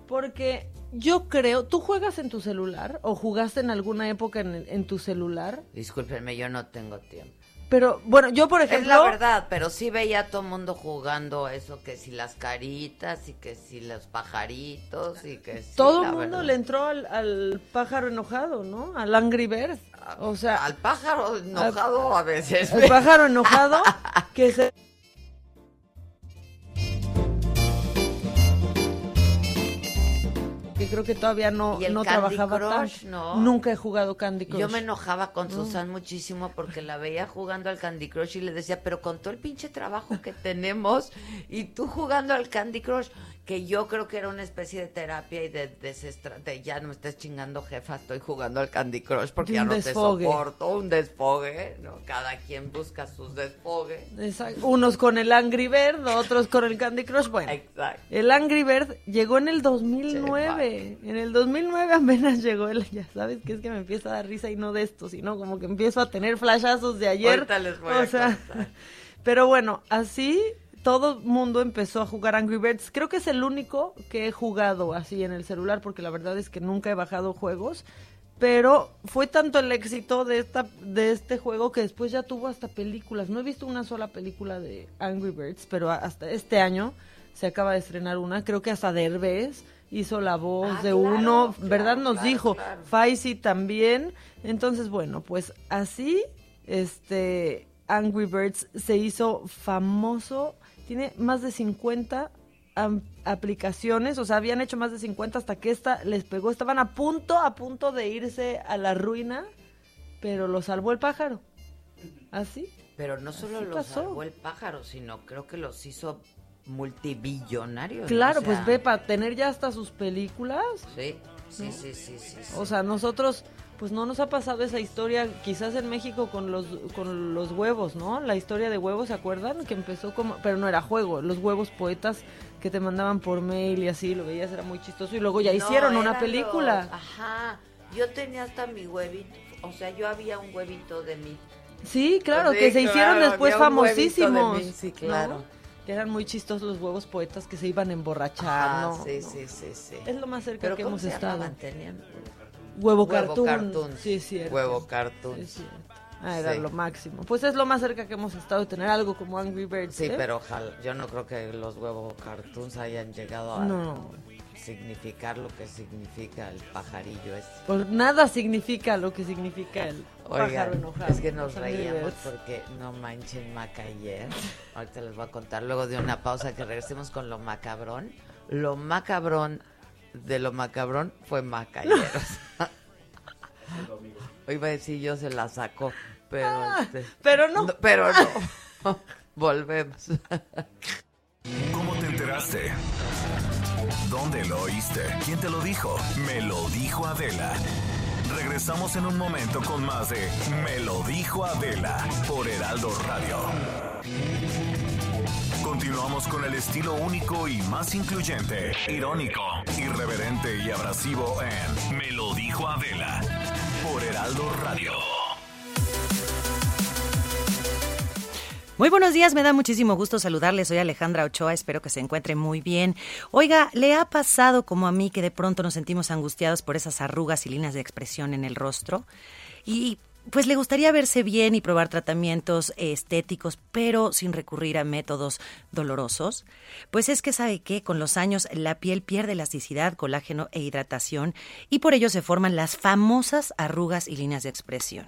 Porque yo creo, ¿tú juegas en tu celular o jugaste en alguna época en, en tu celular? Discúlpenme, yo no tengo tiempo. Pero bueno, yo por ejemplo, Es la verdad, pero sí veía a todo el mundo jugando eso, que si las caritas y que si los pajaritos y que sí, todo el mundo verdad. le entró al, al pájaro enojado, ¿no? Al Angry Bird. O sea, Al pájaro enojado a veces. el pájaro enojado que se que creo que todavía no, Y el no Candy trabajaba Crush, tanto. ¿no? Nunca he jugado Candy Crush. Yo me enojaba con No. Susan muchísimo porque la veía jugando al Candy Crush y le decía, pero con todo el pinche trabajo que tenemos y tú jugando al Candy Crush, que yo creo que era una especie de terapia y de de ya no me estés chingando jefa, estoy jugando al Candy Crush porque ya no desfogue. te soporto, un desfogue, ¿no? Cada quien busca sus desfogues. Exacto. Unos con el Angry Bird, otros con el Candy Crush. Bueno, Exacto. el Angry Bird llegó en el 2009. En el 2009 apenas llegó el, ya sabes que es que me empieza a dar risa y no de esto, sino como que empiezo a tener flashazos de ayer. Ahorita les voy o a sea, contar. pero bueno, así todo mundo empezó a jugar Angry Birds. Creo que es el único que he jugado así en el celular, porque la verdad es que nunca he bajado juegos. Pero fue tanto el éxito de esta de este juego que después ya tuvo hasta películas. No he visto una sola película de Angry Birds, pero hasta este año se acaba de estrenar una. Creo que hasta Derbez hizo la voz Ah, de claro, uno, claro, ¿verdad? Nos claro, dijo. Faisy también. Entonces, bueno, pues así, este, Angry Birds se hizo famoso. Tiene más de 50 am- aplicaciones, o sea, habían hecho más de 50 hasta que esta les pegó. Estaban a punto, a punto de irse a la ruina, pero lo salvó el pájaro. ¿Así? Pero no solo pasó. salvó el pájaro, sino creo que los hizo multibillonarios. ¿no? Claro, O sea, pues ve, para tener ya hasta sus películas. Sí, sí, ¿no? sí, sí, sí, sí. O sea, nosotros, pues no nos ha pasado esa historia, quizás en México con los, con los huevos, ¿no? La historia de huevos, ¿se acuerdan? Que empezó como, pero no era juego, los huevos poetas que te mandaban por mail y así, lo veías, era muy chistoso. Y luego ya No, hicieron una película. los- ajá, yo tenía hasta mi huevito, o sea, yo había un huevito de mí. Sí, claro, Sí, que se hicieron después de famosísimos. mí, sí, ¿no? claro. Que eran muy chistosos los huevos poetas que se iban a emborrachar, ¿no? sí, No. sí, sí, sí. Es lo más cerca ¿Pero que cómo hemos se estado. llamaban? Tenían Huevo, Huevo cartoon. cartoon. Sí, es cierto. Huevo cartoon. Es cierto. Ah, era Sí. lo máximo. Pues es lo más cerca que hemos estado de tener algo como Angry Birds. Sí, ¿eh? pero ojalá, yo no creo que los huevos cartoons hayan llegado a No. significar lo que significa el pajarillo ese. Pues nada significa lo que significa el pájaro Oigan, enojado. es que nos reíamos porque no manchen Maca ayer. Ahorita les voy a contar luego de una pausa que regresemos con lo macabrón. Lo macabrón de lo macabrón fue Maca ayer. o sea. Iba a decir yo se la sacó, pero este, Ah, pero no. pero no. Volvemos. ¿Cómo te enteraste? ¿Dónde lo oíste? ¿Quién te lo dijo? Me lo dijo Adela. Regresamos en un momento con más de Me lo dijo Adela por Heraldo Radio. Continuamos con el estilo único y más incluyente, irónico, irreverente y abrasivo en Me lo dijo Adela por Heraldo Radio. Muy buenos días, me da muchísimo gusto saludarles. Soy Alejandra Ochoa, espero que se encuentre muy bien. Oiga, ¿le ha pasado como a mí que de pronto nos sentimos angustiados por esas arrugas y líneas de expresión en el rostro? Y pues le gustaría verse bien y probar tratamientos estéticos, pero sin recurrir a métodos dolorosos, pues es que sabe que con los años la piel pierde elasticidad, colágeno e hidratación y por ello se forman las famosas arrugas y líneas de expresión.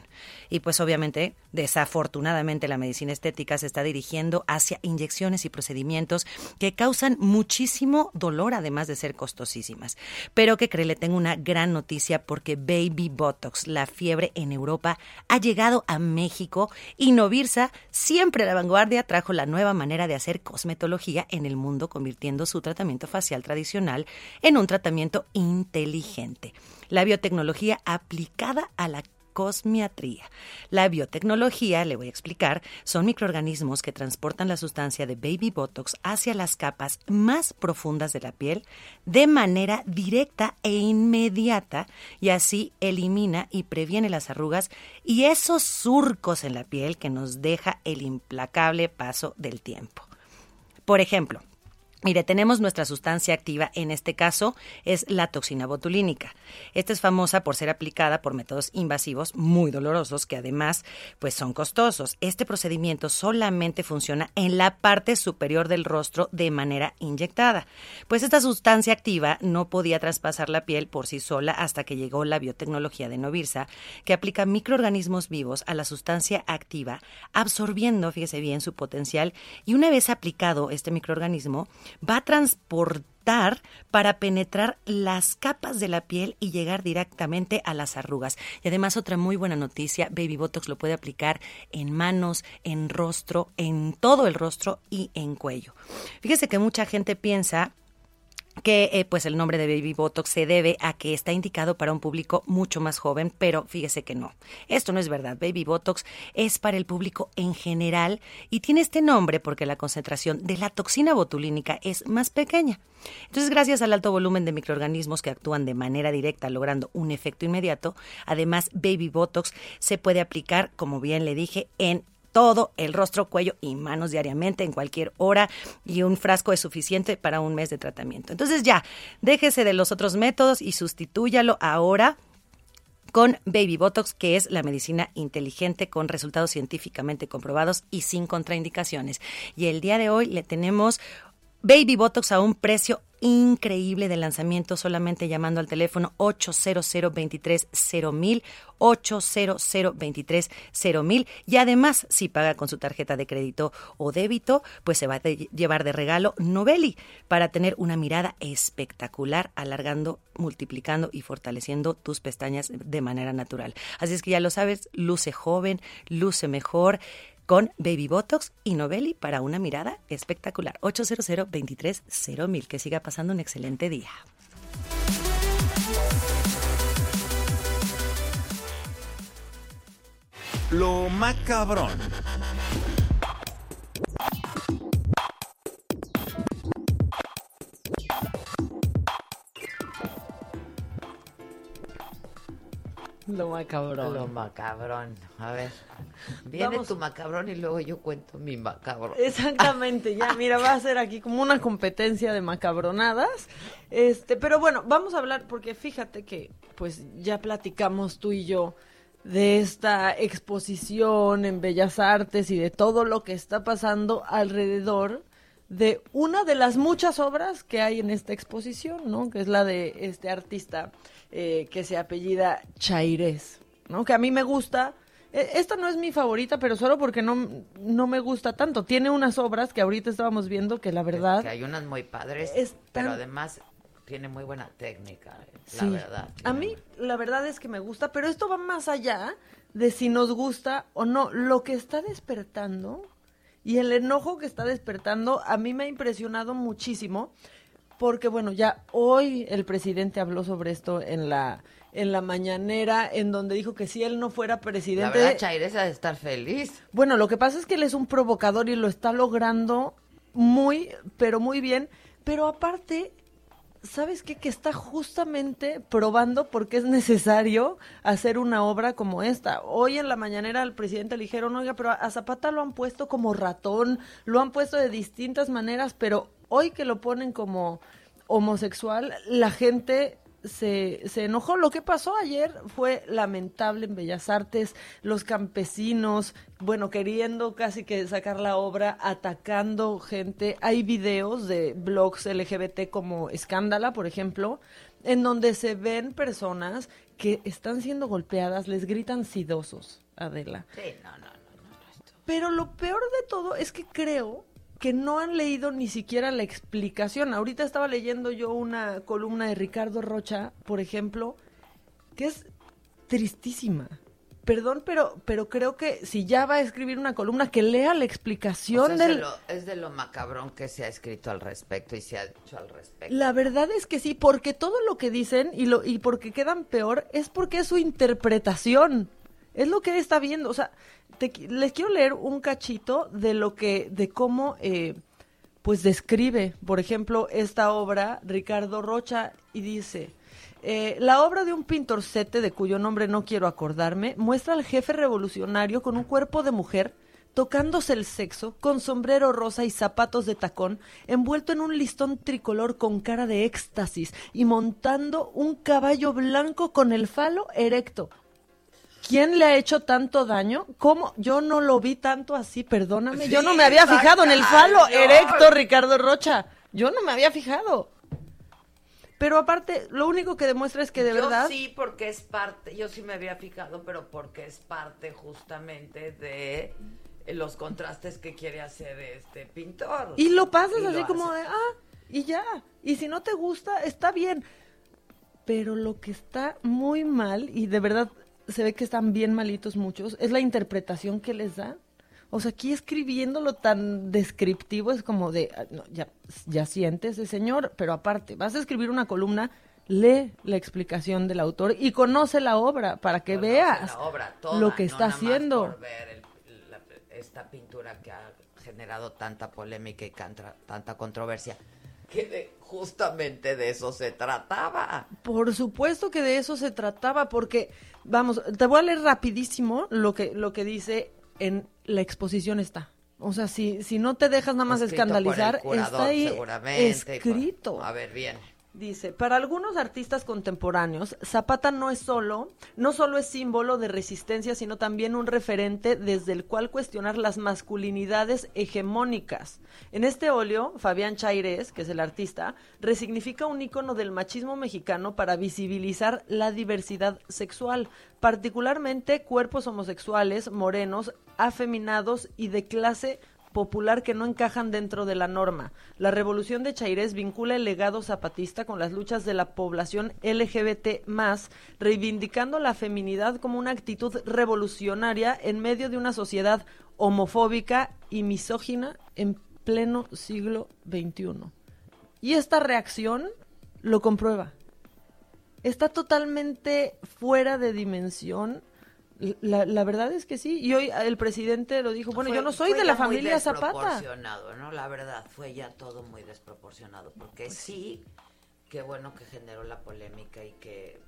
Y pues obviamente, desafortunadamente la medicina estética se está dirigiendo hacia inyecciones y procedimientos que causan muchísimo dolor además de ser costosísimas. Pero que cree, tengo una gran noticia porque Baby Botox, la fiebre en Europa, ha llegado a México y Novirsa, siempre a la vanguardia, trajo la nueva manera de hacer cosmetología en el mundo, convirtiendo su tratamiento facial tradicional en un tratamiento inteligente. La biotecnología aplicada a la cosmiatría. La biotecnología, le voy a explicar, son microorganismos que transportan la sustancia de Baby Botox hacia las capas más profundas de la piel de manera directa e inmediata y así elimina y previene las arrugas y esos surcos en la piel que nos deja el implacable paso del tiempo. Por ejemplo, Mire, tenemos nuestra sustancia activa, en este caso es la toxina botulínica. Esta es famosa por ser aplicada por métodos invasivos muy dolorosos que además pues son costosos. Este procedimiento solamente funciona en la parte superior del rostro de manera inyectada. Pues esta sustancia activa no podía traspasar la piel por sí sola hasta que llegó la biotecnología de Novirsa, que aplica microorganismos vivos a la sustancia activa, absorbiendo, fíjese bien, su potencial y una vez aplicado este microorganismo, va a transportar para penetrar las capas de la piel y llegar directamente a las arrugas. Y además otra muy buena noticia, Baby Botox lo puede aplicar en manos, en rostro, en todo el rostro y en cuello. Fíjese que mucha gente piensa que eh, pues el nombre de Baby Botox se debe a que está indicado para un público mucho más joven, pero fíjese que no. Esto no es verdad. Baby Botox es para el público en general y tiene este nombre porque la concentración de la toxina botulínica es más pequeña. Entonces, gracias al alto volumen de microorganismos que actúan de manera directa logrando un efecto inmediato, además Baby Botox se puede aplicar, como bien le dije, en todo el rostro, cuello y manos diariamente en cualquier hora y un frasco es suficiente para un mes de tratamiento. Entonces ya, déjese de los otros métodos y sustitúyalo ahora con Baby Botox, que es la medicina inteligente con resultados científicamente comprobados y sin contraindicaciones. Y el día de hoy le tenemos Baby Botox a un precio increíble de lanzamiento solamente llamando al teléfono 800 23 mil 800 23 mil. Y además si paga con su tarjeta de crédito o débito pues se va a llevar de regalo Novelli para tener una mirada espectacular alargando multiplicando y fortaleciendo tus pestañas de manera natural. Así es que ya lo sabes luce joven luce mejor con Baby Botox y Novelli para una mirada espectacular. 800 23 mil. Que siga pasando un excelente día. Lo macabrón. Lo macabrón. Lo macabrón. A ver. Viene tu macabrón y luego yo cuento mi macabrón. Exactamente, ya, mira, va a ser aquí como una competencia de macabronadas. Este, pero bueno, vamos a hablar, porque fíjate que, pues, ya platicamos tú y yo de esta exposición en Bellas Artes y de todo lo que está pasando alrededor de una de las muchas obras que hay en esta exposición, ¿no? Que es la de este artista eh, que se apellida Chaires, ¿no? Que a mí me gusta. E, esta no es mi favorita, pero solo porque no, no me gusta tanto. Tiene unas obras que ahorita estábamos viendo que la verdad... que hay unas muy padres, pero además tiene muy buena técnica, la verdad. A mí la verdad es que me gusta, pero esto va más allá de si nos gusta o no. Lo que está despertando y el enojo que está despertando a mí me ha impresionado muchísimo porque bueno, ya hoy el presidente habló sobre esto en la en la mañanera en donde dijo que si él no fuera presidente La verdad Chaires ha de estar feliz. Bueno, lo que pasa es que él es un provocador y lo está logrando muy pero muy bien, pero aparte ¿sabes qué? Que está justamente probando por qué es necesario hacer una obra como esta. Hoy en la mañanera al presidente le dijeron, oiga, pero a Zapata lo han puesto como ratón, lo han puesto de distintas maneras, pero hoy que lo ponen como homosexual, la gente se, se enojó. Lo que pasó ayer fue lamentable en Bellas Artes, los campesinos, bueno, queriendo casi que sacar la obra, atacando gente. Hay videos de blogs LGBT como Escándala, por ejemplo, en donde se ven personas que están siendo golpeadas, les gritan sidosos, Adela. Sí, no, no, no, no. Pero lo peor de todo es que creo que no han leído ni siquiera la explicación. Ahorita estaba leyendo yo una columna de Ricardo Rocha, por ejemplo, que es tristísima. Perdón, pero, pero creo que si ya va a escribir una columna, que lea la explicación O sea, es, del... de lo, es de lo macabrón que se ha escrito al respecto y se ha dicho al respecto. La verdad es que sí, porque todo lo que dicen y lo y porque quedan peor es porque es su interpretación. Es lo que él está viendo. O sea, te les quiero leer un cachito de lo que, de cómo, eh, pues describe, por ejemplo, esta obra Ricardo Rocha y dice. eh, la obra de un pintorcete de cuyo nombre no quiero acordarme muestra al jefe revolucionario con un cuerpo de mujer tocándose el sexo, con sombrero rosa y zapatos de tacón, envuelto en un listón tricolor con cara de éxtasis y montando un caballo blanco con el falo erecto. ¿Quién le ha hecho tanto daño? ¿Cómo? Yo no lo vi tanto así, perdóname. Yo no me había fijado en el falo erecto, Ricardo Rocha. Yo no me había fijado. Pero aparte, lo único que demuestra es que de yo verdad... sí, porque es parte, yo sí me había fijado, pero porque es parte justamente de los contrastes que quiere hacer este pintor. Y lo pasas Y lo así como hace. de, ah, y ya. Y si no te gusta, está bien. Pero lo que está muy mal, y de verdad se ve que están bien malitos muchos, es la interpretación que les dan. O sea, aquí escribiéndolo tan descriptivo es como de, ah, no, ya, ya sientes señor, pero aparte, vas a escribir una columna, lee la explicación del autor y conoce la obra para que Conoce veas toda, lo que no está haciendo. por ver el- la- esta pintura que ha generado tanta polémica y cantra- tanta controversia. Que justamente de eso se trataba. Por supuesto que de eso se trataba, porque, vamos, te voy a leer rapidísimo lo que, lo que dice en la exposición está. O sea, si, si no te dejas nada más Escrito escandalizar, curador, está ahí por- escrito. A ver, bien. Dice, para algunos artistas contemporáneos, Zapata no es solo, no solo es símbolo de resistencia, sino también un referente desde el cual cuestionar las masculinidades hegemónicas. En este óleo, Fabián Chaires, que es el artista, resignifica un icono del machismo mexicano para visibilizar la diversidad sexual, particularmente cuerpos homosexuales, morenos, afeminados y de clase popular que no encajan dentro de la norma. La revolución de Chairés vincula el legado zapatista con las luchas de la población LGBT reivindicando la feminidad como una actitud revolucionaria en medio de una sociedad homofóbica y misógina en pleno siglo XXI. Y esta reacción lo comprueba. Está totalmente fuera de dimensión. La, la verdad es que sí. Y hoy el presidente lo dijo, bueno, Fue- yo no soy de la muy familia Zapata. desproporcionado, ¿no? La verdad, fue ya todo muy desproporcionado. Porque sí, qué bueno que generó la polémica y que,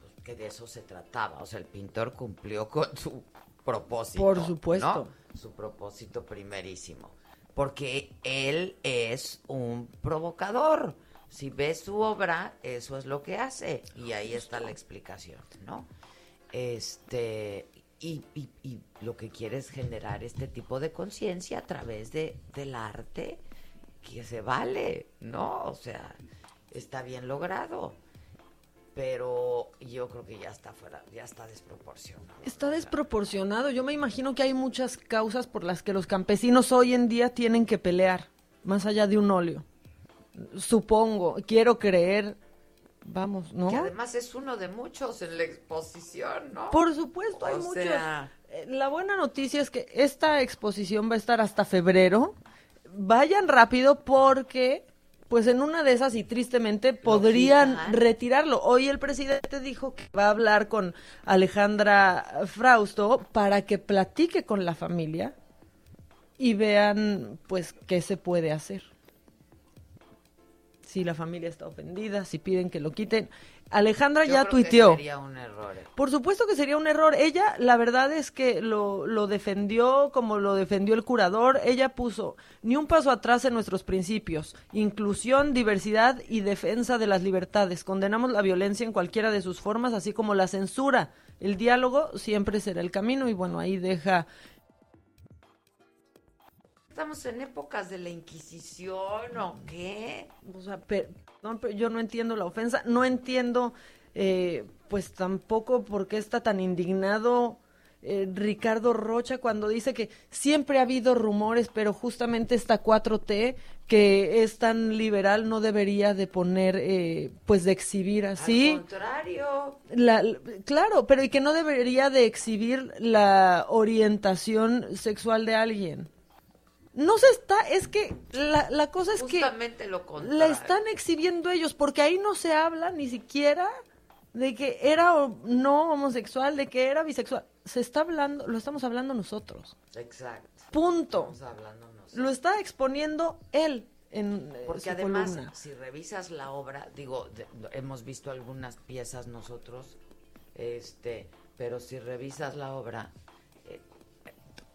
pues, que de eso se trataba. O sea, el pintor cumplió con su propósito. Por supuesto. ¿no? Su propósito primerísimo. Porque él es un provocador. Si ves su obra, eso es lo que hace. Y ahí está la explicación, ¿no? Este, y, y- y lo que quiere es generar este tipo de conciencia a través de, del arte que se vale, ¿no? O sea, está bien logrado. Pero yo creo que ya está fuera, ya está desproporcionado. Está desproporcionado. Yo me imagino que hay muchas causas por las que los campesinos hoy en día tienen que pelear, más allá de un óleo. Supongo, quiero creer, vamos, ¿no? Que además es uno de muchos en la exposición, ¿no? Por supuesto, hay O muchos. sea, Eh, La buena noticia es que esta exposición va a estar hasta febrero. Vayan rápido porque, pues en una de esas y tristemente podrían quitan. retirarlo. Hoy el presidente dijo que va a hablar con Alejandra Frausto para que platique con la familia y vean, pues, qué se puede hacer. Si la familia está ofendida, si piden que lo quiten. Alejandra Yo ya creo que tuiteó. sería un error. eh. Por supuesto que sería un error. Ella, la verdad es que lo, lo defendió como lo defendió el curador. Ella puso ni un paso atrás en nuestros principios. Inclusión, diversidad y defensa de las libertades. Condenamos la violencia en cualquiera de sus formas, así como la censura. El diálogo siempre será el camino y bueno, ahí deja Estamos en épocas de la Inquisición o qué? O sea, pe- no, pero yo no entiendo la ofensa, no entiendo, eh, pues tampoco por qué está tan indignado eh, Ricardo Rocha cuando dice que siempre ha habido rumores, pero justamente esta 4T que es tan liberal no debería de poner, eh, pues de exhibir así. Al contrario. La- claro, pero y que no debería de exhibir la orientación sexual de alguien. No se está, es que la, la cosa es que Justamente lo contrario. la están exhibiendo ellos, porque ahí no se habla ni siquiera de que era o no homosexual, de que era bisexual. Se está hablando, lo estamos hablando nosotros. Exacto. Punto. Estamos hablando nosotros. Lo está exponiendo él en eh, Porque además, columna. si revisas la obra, digo, de- hemos visto algunas piezas nosotros, este, pero si revisas la obra, eh,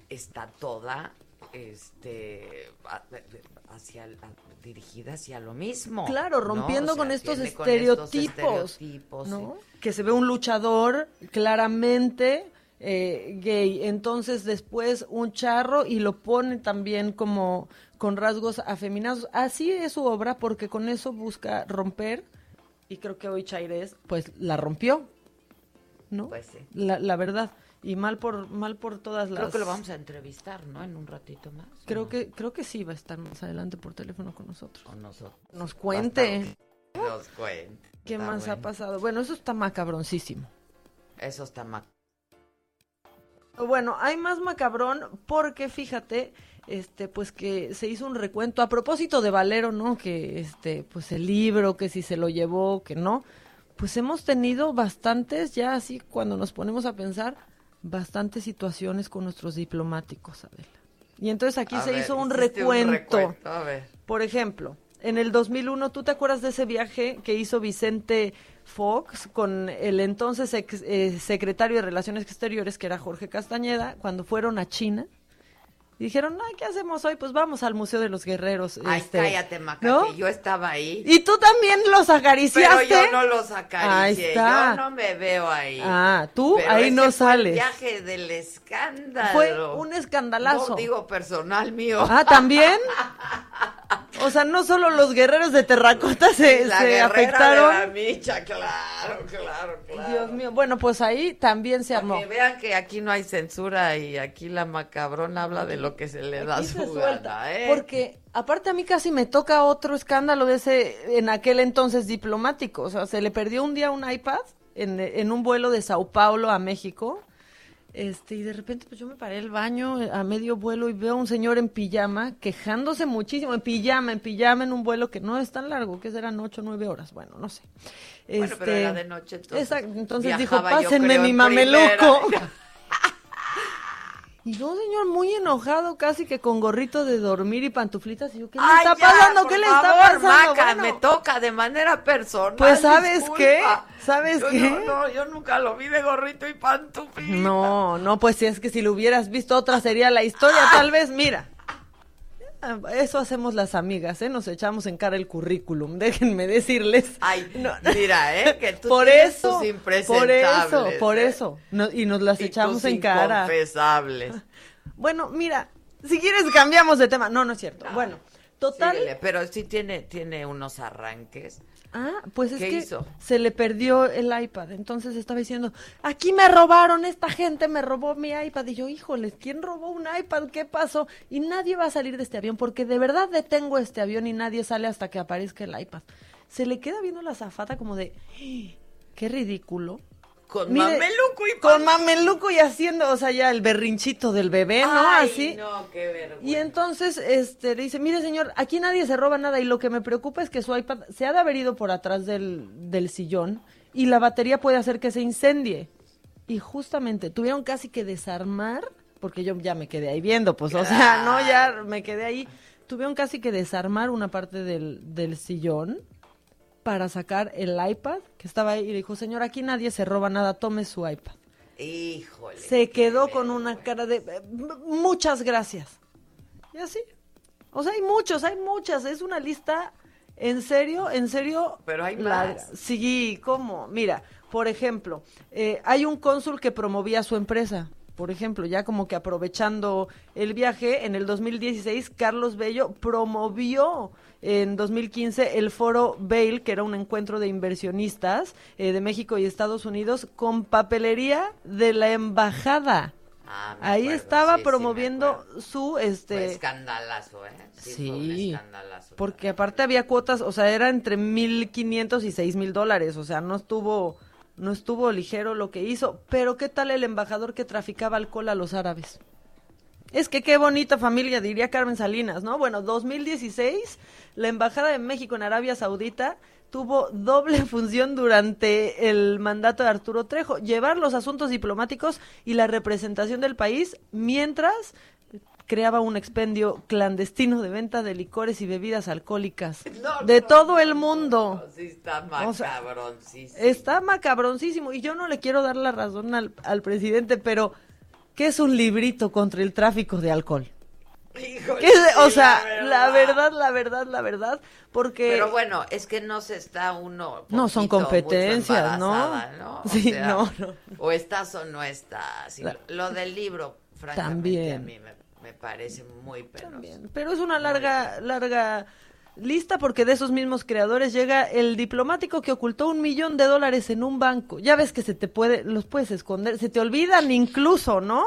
está toda, este, hacia, dirigida hacia lo mismo. Claro, ¿no? rompiendo O sea, con, estos tiene con estos estereotipos, estereotipos, ¿no? sí. Que se ve un luchador claramente eh, gay, entonces después un charro y lo pone también como con rasgos afeminados. Así es su obra porque con eso busca romper y creo que hoy Chairés pues la rompió, ¿no? Pues sí. La, la verdad y mal por mal por todas las Creo que lo vamos a entrevistar, ¿no? En un ratito más. ¿o Creo no? que creo que sí va a estar más adelante por teléfono con nosotros. Con nosotros. Nos cuente. Nos cuente. ¿Qué Está más ha bueno. pasado? Bueno, eso está macabroncísimo. Eso está mal. Bueno, hay más macabrón porque fíjate, este, pues que se hizo un recuento a propósito de Valero, ¿no? Que este, pues el libro, que si se lo llevó, que no. Pues hemos tenido bastantes, ya así cuando nos ponemos a pensar, bastantes situaciones con nuestros diplomáticos, Adela. Y entonces aquí A se ver, hizo un recuento, A ver. Por ejemplo, en el 2001, ¿tú te acuerdas de ese viaje que hizo Vicente Fox con el entonces ex- eh, secretario de Relaciones Exteriores, que era Jorge Castañeda, cuando fueron a China? Y dijeron, ay, ¿qué hacemos hoy? Pues vamos al Museo de los Guerreros. Ay, este, cállate, Maca, ¿no? que yo estaba ahí. Y tú también los acariciaste. Pero yo no los Ahí acaricié, está. yo no me veo ahí. Ah, tú Pero ahí ese no fue el sales. viaje del escándalo. Fue un escandalazo. No digo personal mío. Ah, ¿también? O sea, no solo los guerreros de terracota se, La se afectaron. de la micha, claro, claro, claro. Dios mío, bueno, pues ahí también se armó. Que vean que aquí no hay censura y aquí la macabrona habla de lo que se le da Aquí su se suelta, gana, ¿eh? Porque aparte a mí casi me toca otro escándalo de ese, en aquel entonces diplomático. O sea, se le perdió un día un iPad en, en un vuelo de Sao Paulo a México. Este, y de repente pues yo me paré el baño a medio vuelo y veo a un señor en pijama quejándose muchísimo, en pijama, en pijama, en un vuelo que no es tan largo, que serán ocho o nueve horas, bueno, no sé. Bueno, pero Este, era de noche, entonces. entonces dijo, pásenme mi mameluco. primera". Y yo, señor, muy enojado, casi que con gorrito de dormir y pantuflitas. Y yo, ¿qué le Ay, está ya, pasando? ¿Qué le favor, está pasando? Maca, Bueno, me toca de manera personal. Pues, ¿sabes disculpa. qué? ¿Sabes Yo qué? No, no, yo nunca lo vi de gorrito y pantuflita. No, no, pues si es que si lo hubieras visto otra sería la historia, tal vez, mira. Eso hacemos las amigas, ¿eh? Nos echamos en cara el currículum, déjenme decirles. Ay, mira, ¿eh? Que tú por eso, tus por eso, por ¿eh? eso. No- y nos las Y echamos tus en cara. inconfesables. Bueno, mira, si quieres cambiamos de tema. No, no es cierto. Bueno, total. Síguele, pero sí tiene, tiene unos arranques. Ah, pues es ¿Qué que hizo? se le perdió el iPad. Entonces estaba diciendo, aquí me robaron, esta gente me robó mi iPad. Y yo, híjoles, ¿quién robó un iPad? ¿Qué pasó? Y nadie va a salir de este avión porque de verdad detengo este avión y nadie sale hasta que aparezca el iPad. Se le queda viendo la zafata como de, "¡Ah! qué ridículo. Con Mire, mameluco y Con mameluco y haciendo, o sea, ya el berrinchito del bebé, ¿no? Ay, Así. no, qué vergüenza. Y entonces este, le dice, mire señor, aquí nadie se roba nada y lo que me preocupa es que su iPad se ha de haber ido por atrás del, del sillón y la batería puede hacer que se incendie. Y justamente tuvieron casi que desarmar, porque yo ya me quedé ahí viendo, pues, o sea, no, ya me quedé ahí. tuvieron casi que desarmar una parte del, del sillón para sacar el iPad que estaba ahí y dijo, señor, aquí nadie se roba nada, tome su iPad. Híjole. Se quedó con una cara de eh, muchas gracias. Y así. O sea, hay muchos, hay muchas. Es una lista, en serio, en serio. Pero hay larga. más. Sí, ¿cómo? Mira, por ejemplo, eh, hay un cónsul que promovía su empresa. Por ejemplo, ya como que aprovechando el viaje, en el 2016 Carlos Bello promovió en 2015 el foro Bail, que era un encuentro de inversionistas eh, de México y Estados Unidos, con papelería de la embajada. Ah, Ahí acuerdo, estaba sí, sí, me promoviendo su Fue este escandalazo, ¿eh? Sí. fue un Sí, escandalazo. porque aparte había cuotas, o sea, era entre 1.500 y 6.000 dólares, o sea, no estuvo, no estuvo ligero lo que hizo. Pero ¿qué tal el embajador que traficaba alcohol a los árabes? Es que qué bonita familia, diría Carmen Salinas, ¿no? Bueno, 2016, la Embajada de México en Arabia Saudita tuvo doble función durante el mandato de Arturo Trejo, llevar los asuntos diplomáticos y la representación del país mientras creaba un expendio clandestino de venta de licores y bebidas alcohólicas No, de no, todo el mundo. Sí, está O sea, macabroncísimo. Está macabroncísimo y yo no le quiero dar la razón al, al presidente, pero ¿qué es un librito contra el tráfico de alcohol? Híjole, ¿Qué es- o sea, la verdad, la verdad, la verdad, porque... Pero bueno, es que no se está uno. No, son competencias, ¿no? ¿no? O Sí, sea, no, no. O estás o no estás. La- Lo del libro, francamente, También. a mí me, me parece muy penoso. Pero es una larga, larga lista porque de esos mismos creadores llega el diplomático que ocultó un millón de dólares en un banco. Ya ves que se te puede, los puedes esconder, se te olvidan incluso, ¿no?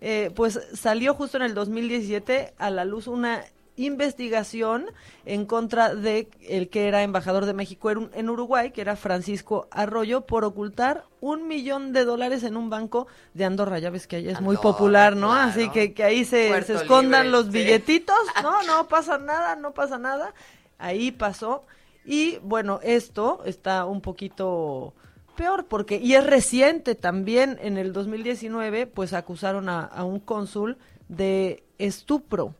Eh, pues salió justo en el 2017 a la luz una investigación en contra de el que era embajador de México en Uruguay, que era Francisco Arroyo, por ocultar un millón de dólares en un banco de Andorra. Ya ves que allá es muy popular, ¿no? claro. Así que, que ahí se, escondan Libre, los sí. billetitos. No, no pasa nada, no pasa nada. Ahí pasó. Y bueno, esto está un poquito peor porque, y es reciente también, en el 2019, pues acusaron a, a un cónsul de estupro.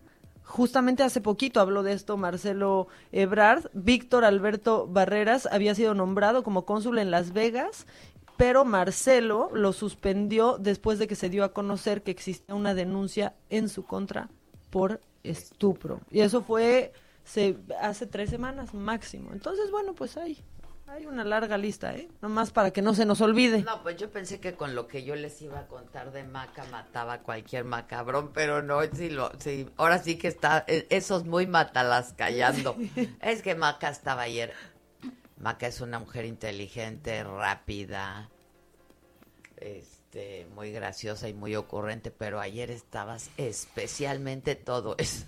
Justamente hace poquito habló de esto Marcelo Ebrard. Víctor Alberto Barreras había sido nombrado como cónsul en Las Vegas, pero Marcelo lo suspendió después de que se dio a conocer que existía una denuncia en su contra por estupro. Y eso fue se, hace tres semanas máximo. Entonces, bueno, pues hay, hay una larga lista, ¿eh? Nomás para que no se nos olvide. No, pues yo pensé que con lo que yo les iba a contar de Maca mataba a cualquier macabrón, pero no, sí lo, sí, ahora sí que está, eh, eso es muy matalas callando. Es que Maca estaba ayer. Maca es una mujer inteligente, rápida, este, muy graciosa y muy ocurrente, pero ayer estabas especialmente todo eso.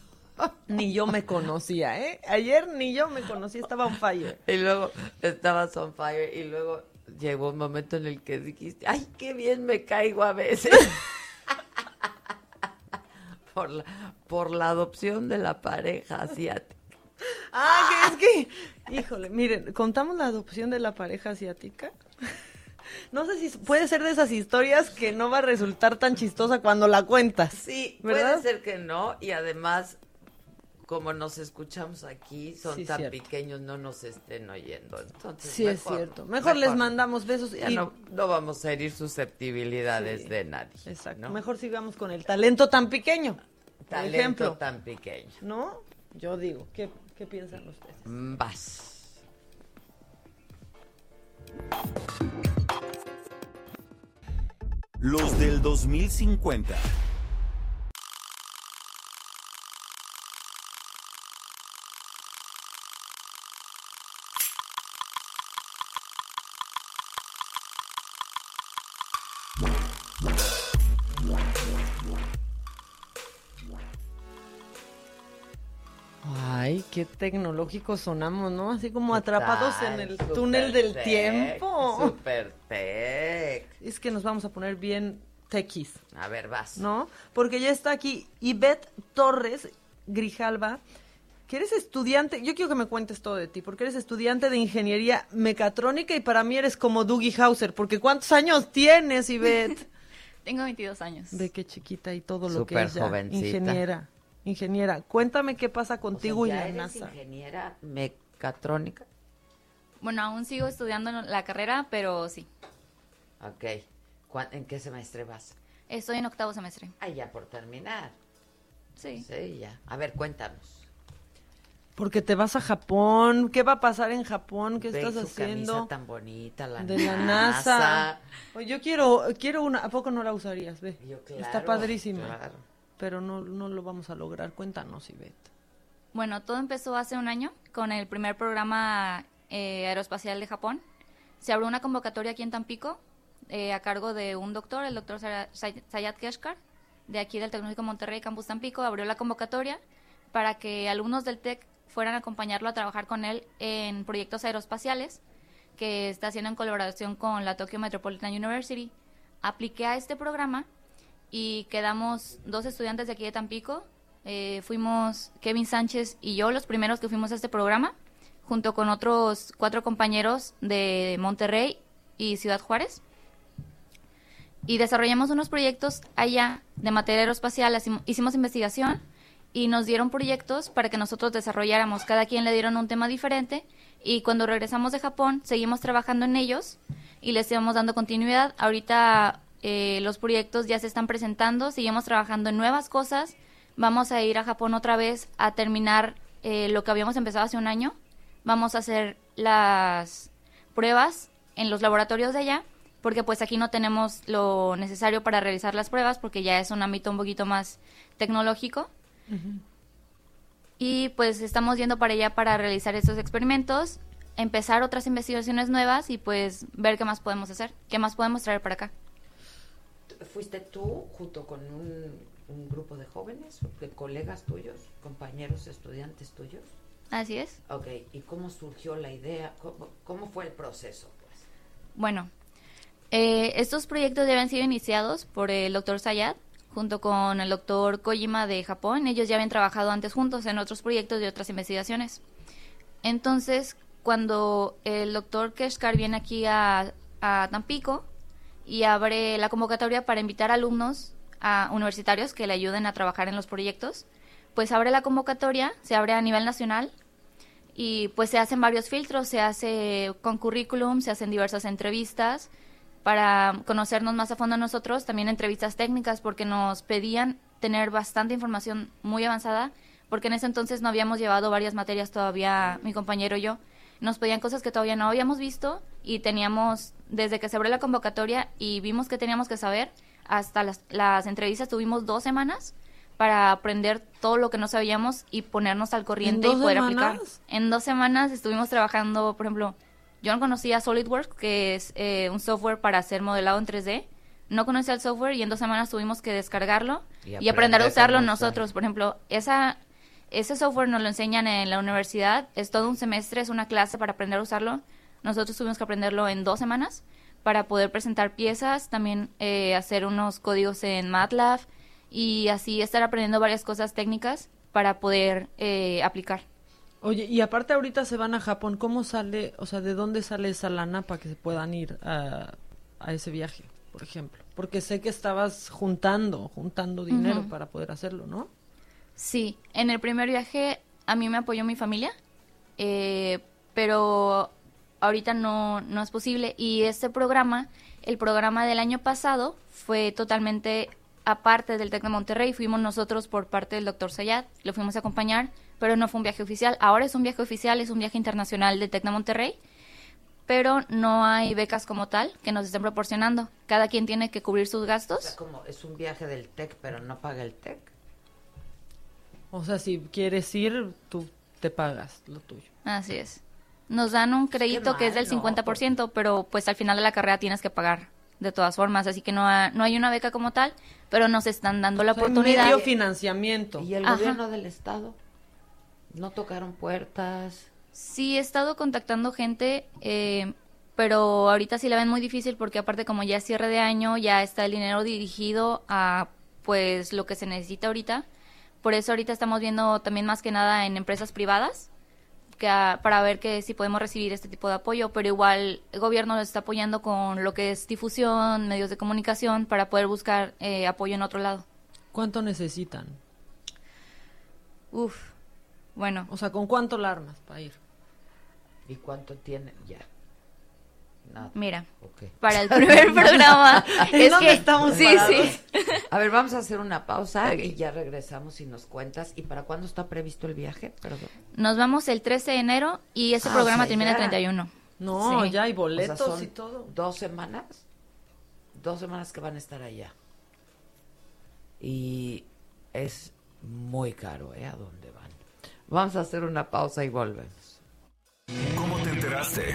Ni yo me conocía, ¿eh? Ayer ni yo me conocía, estaba on fire. Y luego estabas on fire y luego llegó un momento en el que dijiste, ay, qué bien me caigo a veces. por, la, por la adopción de la pareja asiática. Ah, que es que, híjole, miren, contamos la adopción de la pareja asiática. No sé si puede ser de esas historias que no va a resultar tan chistosa cuando la cuentas. Sí, ¿verdad? puede ser que no, y además, como nos escuchamos aquí, son Sí, tan cierto. pequeños, no nos estén oyendo. Entonces, Sí, es mejor- cierto. Mejor, les mandamos besos Ya y no, no vamos a herir susceptibilidades Sí, de nadie. Exacto. ¿no? Mejor sigamos con el talento tan pequeño. Talento ejemplo. tan pequeño. ¿No? Yo digo, ¿qué, qué piensan ustedes? Mm, Vas. Los del 2050. Qué tecnológicos sonamos, ¿no? Así como atrapados en el túnel del tech, tiempo. Super tech. Es que nos vamos a poner bien tequis, A ver, vas. ¿no? Porque ya está aquí Ivette Torres Grijalva, que eres estudiante, yo quiero que me cuentes todo de ti, porque eres estudiante de ingeniería mecatrónica y para mí eres como Dougie Hauser, porque ¿cuántos años tienes, Ivette? Tengo 22 años. Ve qué chiquita y todo lo que Súper es ya, jovencita. ingeniera. Ingeniera. Cuéntame qué pasa contigo O y sea, ya la eres NASA. ingeniera mecatrónica. Bueno, aún sigo estudiando la carrera, pero sí. Ok. ¿Cuán- ¿En qué semestre vas? Estoy en octavo semestre. Ah, ya por terminar. Sí. Sí, ya. A ver, cuéntanos. Porque te vas a Japón. ¿Qué va a pasar en Japón? ¿Qué Ve estás su haciendo? camisa tan bonita, la de la NASA. Yo quiero, quiero una. ¿A poco no la usarías? Ve. Yo, Está claro, padrísima. claro. Pero no, no lo vamos a lograr. Cuéntanos, Ivette. Bueno, todo empezó hace un año con el primer programa eh, aeroespacial de Japón. Se abrió una convocatoria aquí en Tampico eh, a cargo de un doctor, el doctor Sayat Keshkar, de aquí del Tecnológico Monterrey, Campus Tampico. Abrió la convocatoria para que alumnos del TEC fueran a acompañarlo a trabajar con él en proyectos aeroespaciales que está haciendo en colaboración con la Tokyo Metropolitan University. Apliqué a este programa y quedamos dos estudiantes de aquí de Tampico. Eh, fuimos Kevin Sánchez y yo los primeros que fuimos a este programa, junto con otros cuatro compañeros de Monterrey y Ciudad Juárez. Y desarrollamos unos proyectos allá de materia aeroespacial, hicimos investigación y nos dieron proyectos para que nosotros desarrolláramos. Cada quien le dieron un tema diferente y cuando regresamos de Japón seguimos trabajando en ellos y les íbamos dando continuidad. Ahorita eh, los proyectos ya se están presentando, seguimos trabajando en nuevas cosas. Vamos a ir a Japón otra vez a terminar eh, lo que habíamos empezado hace un año. Vamos a hacer las pruebas en los laboratorios de allá, porque pues aquí no tenemos lo necesario para realizar las pruebas, porque ya es un ámbito un poquito más tecnológico. Y pues estamos yendo para allá para realizar estos experimentos, empezar otras investigaciones nuevas y pues ver qué más podemos hacer, qué más podemos traer para acá. ¿Fuiste tú junto con un, un grupo de jóvenes, de colegas tuyos, compañeros, estudiantes tuyos? Así es. Ok, ¿y cómo surgió la idea? ¿Cómo, cómo fue el proceso? Pues? Bueno, eh, estos proyectos ya habían sido iniciados por el doctor Sayat junto con el doctor Kojima de Japón. Ellos ya habían trabajado antes juntos en otros proyectos y otras investigaciones. Entonces, cuando el doctor Keshkar viene aquí a, a Tampico y abre la convocatoria para invitar alumnos universitarios que le ayuden a trabajar en los proyectos, pues abre la convocatoria, se abre a nivel nacional y pues se hacen varios filtros, se hace con currículum, se hacen diversas entrevistas para conocernos más a fondo nosotros, también entrevistas técnicas porque nos pedían tener bastante información muy avanzada, porque en ese entonces no habíamos llevado varias materias todavía, mi compañero y yo, nos pedían cosas que todavía no habíamos visto y teníamos, desde que se abrió la convocatoria y vimos que teníamos que saber, hasta las, las entrevistas tuvimos dos semanas para aprender todo lo que no sabíamos y ponernos al corriente y poder semanas? aplicar. En dos semanas estuvimos trabajando, por ejemplo, yo no conocía SolidWorks, que es eh, un software para hacer modelado en 3D. No conocía el software y en dos semanas tuvimos que descargarlo Y y, aprender a usarlo nosotros. Por ejemplo, esa, ese software nos lo enseñan en la universidad. Es todo un semestre, es una clase para aprender a usarlo. Nosotros tuvimos que aprenderlo en dos semanas para poder presentar piezas, también eh, hacer unos códigos en MATLAB y así estar aprendiendo varias cosas técnicas para poder eh, aplicar. Oye, y aparte ahorita se van a Japón, ¿cómo sale, o sea, de dónde sale esa lana para que se puedan ir a, a ese viaje, por ejemplo? Porque sé que estabas juntando, juntando dinero para poder hacerlo, ¿no? Sí, en el primer viaje a mí me apoyó mi familia, eh, pero ahorita no, no es posible. Y este programa, el programa del año pasado, fue totalmente aparte del TEC de Monterrey. Fuimos nosotros por parte del doctor Sayat, lo fuimos a acompañar, pero no fue un viaje oficial. Ahora es un viaje oficial, es un viaje internacional del TEC de Monterrey, pero no hay becas como tal que nos estén proporcionando. Cada quien tiene que cubrir sus gastos. es un viaje del TEC, pero no paga el TEC. O sea, si quieres ir, tú te pagas lo tuyo. Así es. Nos dan un crédito que es del mal, ¿no? 50%, pero pues al final de la carrera tienes que pagar de todas formas, así que no, ha- no hay una beca como tal, pero nos están dando la O sea, oportunidad. medio financiamiento. ¿Y el Ajá. gobierno del estado? ¿No tocaron puertas? Sí, he estado contactando gente, eh, pero ahorita sí la ven muy difícil porque aparte como ya es cierre de año, ya está el dinero dirigido a pues lo que se necesita ahorita. Por eso ahorita estamos viendo también más que nada en empresas privadas que a- para ver que si podemos recibir este tipo de apoyo, pero igual el gobierno nos está apoyando con lo que es difusión, medios de comunicación para poder buscar eh, apoyo en otro lado. ¿Cuánto necesitan? Uf, bueno. O sea, ¿con cuánto la armas para ir? ¿Y cuánto tiene? Ya. Nada. Mira, para el primer programa ¿En es dónde que estamos sí, parados? sí. A ver, vamos a hacer una pausa y ya regresamos y nos cuentas. ¿Y para cuándo está previsto el viaje? Perdón. Nos vamos el 13 de enero y ese Ah, programa o sea, termina el ya. 31. No, Sí. ya hay O sea, boletos son y todo. Dos semanas. Dos semanas que van a estar allá. Y es muy caro, ¿eh? ¿A dónde van? Vamos a hacer una pausa y volvemos. ¿Cómo te enteraste?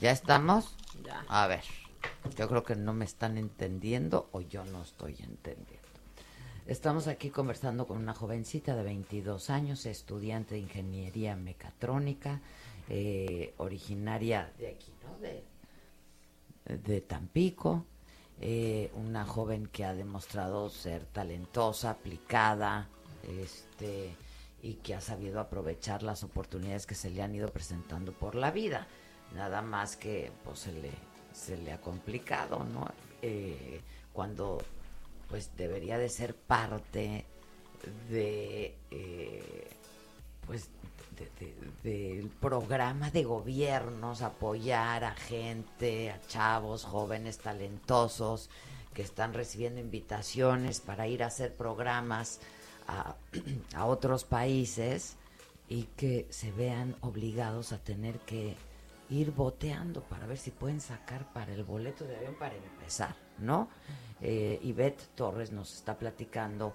¿ya estamos? Ya. A ver, yo creo que no me están entendiendo o yo no estoy entendiendo. Estamos aquí conversando con una jovencita de 22 años, estudiante de ingeniería mecatrónica, eh, originaria de aquí, ¿no? De, de Tampico, eh, una joven que ha demostrado ser talentosa, aplicada, este, y que ha sabido aprovechar las oportunidades que se le han ido presentando por la vida. Nada más que pues se le, se le ha complicado, ¿no? Eh, cuando pues debería de ser parte de eh, pues de- de- del programa de gobiernos, apoyar a gente, a chavos, jóvenes talentosos que están recibiendo invitaciones para ir a hacer programas a, a otros países y que se vean obligados a tener que ir boteando para ver si pueden sacar para el boleto de avión para empezar, ¿no? Eh, Ivette Torres nos está platicando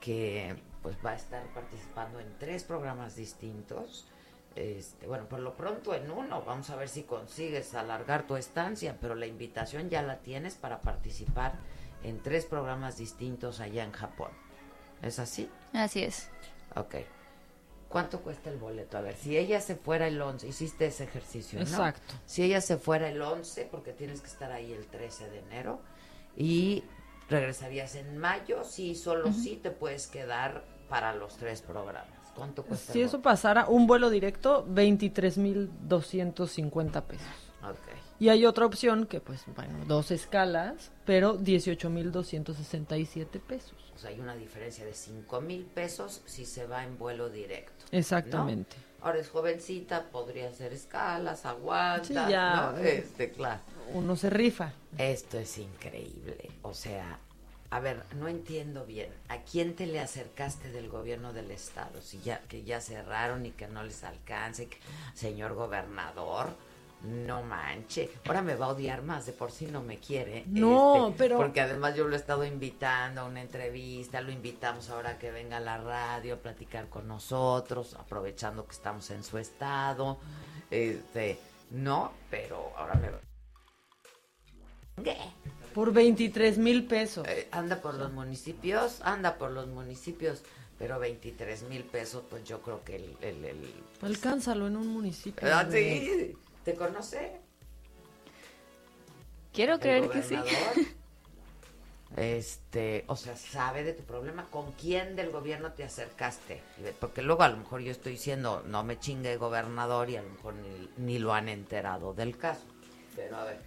que pues va a estar participando en tres programas distintos. Este, bueno, por lo pronto en uno, vamos a ver si consigues alargar tu estancia, pero la invitación ya la tienes para participar en tres programas distintos allá en Japón. ¿Es así? Así es. Ok. ¿Cuánto cuesta el boleto? A ver, si ella se fuera el 11, hiciste ese ejercicio, ¿no? Exacto. Si ella se fuera el 11, porque tienes que estar ahí el 13 de enero, y regresarías en mayo, sí, solo sí te puedes quedar para los tres programas. ¿Cuánto cuesta Si el eso pasara, un vuelo directo, 23.250 pesos. Ok. Y hay otra opción que, pues, bueno, dos escalas, pero 18.267 pesos. O sea, hay una diferencia de 5 mil pesos si se va en vuelo directo. ¿no? Exactamente. Ahora es jovencita, podría hacer escalas, aguanta, Sí, ya. ¿no? Este, claro. Uno se rifa. Esto es increíble. O sea, a ver, no entiendo bien. ¿A quién te le acercaste del gobierno del estado? Si ya que ya cerraron y que no les alcance, que- señor gobernador, no manche. Ahora me va a odiar más, de por sí no me quiere. No, este, pero- porque además yo lo he estado invitando a una entrevista, lo invitamos ahora que venga a la radio a platicar con nosotros, aprovechando que estamos en su estado. Este, no, pero ahora me ¿Qué? Por 23 mil pesos. Eh, anda por los municipios, anda por los municipios, pero 23 mil pesos, pues yo creo que el... el, el- Alcánzalo en un municipio. Ah, sí, ¿te conoce? Quiero creer que sí. Este, o sea, sabe de tu problema, ¿con quién del gobierno te acercaste? Porque luego a lo mejor yo estoy diciendo, no me chingue gobernador y a lo mejor ni, ni lo han enterado del caso. Pero a ver,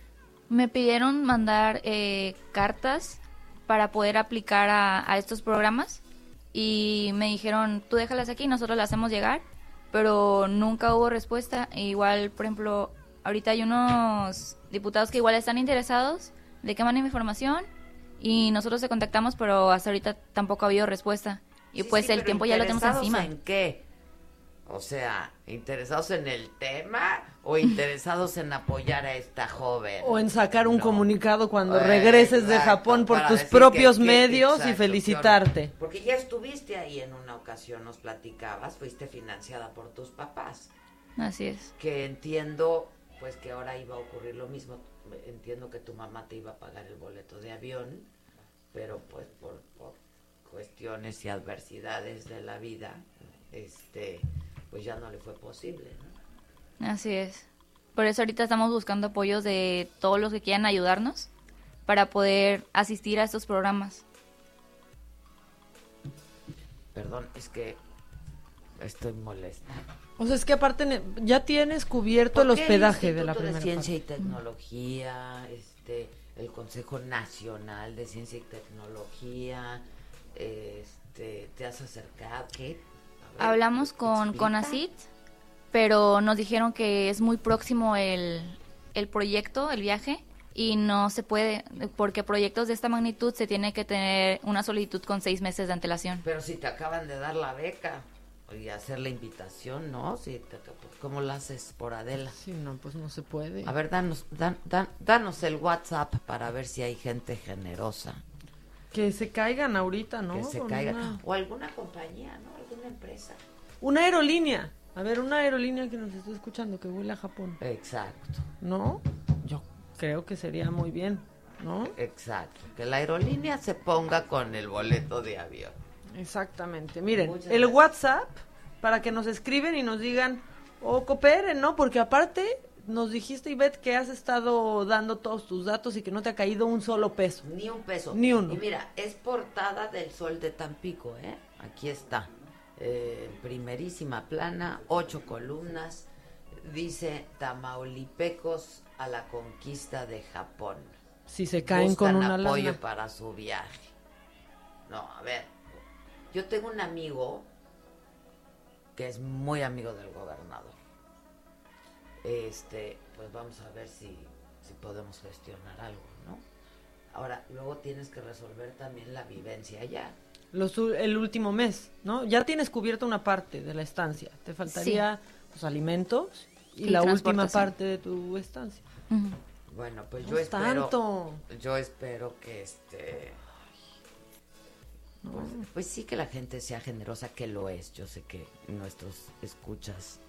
Me pidieron mandar eh, cartas para poder aplicar a, a estos programas y me dijeron, tú déjalas aquí, nosotros las hacemos llegar, pero nunca hubo respuesta. E igual, por ejemplo, ahorita hay unos diputados que igual están interesados de que manden información y nosotros te contactamos, pero hasta ahorita tampoco ha habido respuesta. Y Sí, pues sí, el tiempo ya lo tenemos ¿interesados encima. ¿En qué? O sea, ¿interesados en el tema o interesados en apoyar a esta joven? O en sacar un No. comunicado cuando Eh, regreses de Japón por tus que- propios que- medios exacto, y felicitarte. Porque ya estuviste ahí en una ocasión, nos platicabas, fuiste financiada por tus papás. Así es. Que entiendo, pues que ahora iba a ocurrir lo mismo. Entiendo que tu mamá te iba a pagar el boleto de avión, pero pues por, por cuestiones y adversidades de la vida, este, pues ya no le fue posible, ¿no? Así es. Por eso ahorita estamos buscando apoyos de todos los que quieran ayudarnos para poder asistir a estos programas. Perdón, es que estoy molesta. O sea, es que aparte ya tienes cubierto el hospedaje de la primera de Ciencia y Tecnología, este, el Consejo Nacional de Ciencia y Tecnología, este, te has acercado, ¿qué? Hablamos con CONACIT, pero nos dijeron que es muy próximo el, el proyecto, el viaje, y no se puede, porque proyectos de esta magnitud se tiene que tener una solicitud con seis meses de antelación. Pero si te acaban de dar la beca y hacer la invitación, ¿no? Si te, pues, ¿Cómo la haces por Adela? Sí, no, pues no se puede. A ver, danos, dan, danos el WhatsApp para ver si hay gente generosa. Que se caigan ahorita, ¿no? Que se caigan. O alguna compañía, ¿no? Alguna empresa. Una aerolínea. A ver, una aerolínea que nos esté escuchando, que vuela a Japón. Exacto. ¿No? Yo creo que sería muy bien, ¿no? Exacto, que la aerolínea se ponga con el boleto de avión. Exactamente. Miren, el WhatsApp para que nos escriben y nos digan o cooperen, ¿no? Porque aparte nos dijiste, Ivette, que has estado dando todos tus datos y que no te ha caído un solo peso. Ni un peso. Ni uno. Y mira, es portada del Sol de Tampico, ¿eh? Aquí está. Eh, primerísima plana, ocho columnas. Dice Tamaulipecos a la conquista de Japón. Si se caen con una apoyo para su viaje. No, a ver. Yo tengo un amigo que es muy amigo del gobernador. Este, pues vamos a ver si, si podemos gestionar algo, ¿no? Ahora, luego tienes que resolver también la vivencia allá. Los, el último mes, ¿no? Ya tienes cubierta una parte de la estancia. Te faltaría los alimentos y, la última parte de tu estancia. Bueno, pues yo espero. Yo espero que este. Pues, pues, sí que la gente sea generosa, que lo es. Yo sé que nuestros escuchas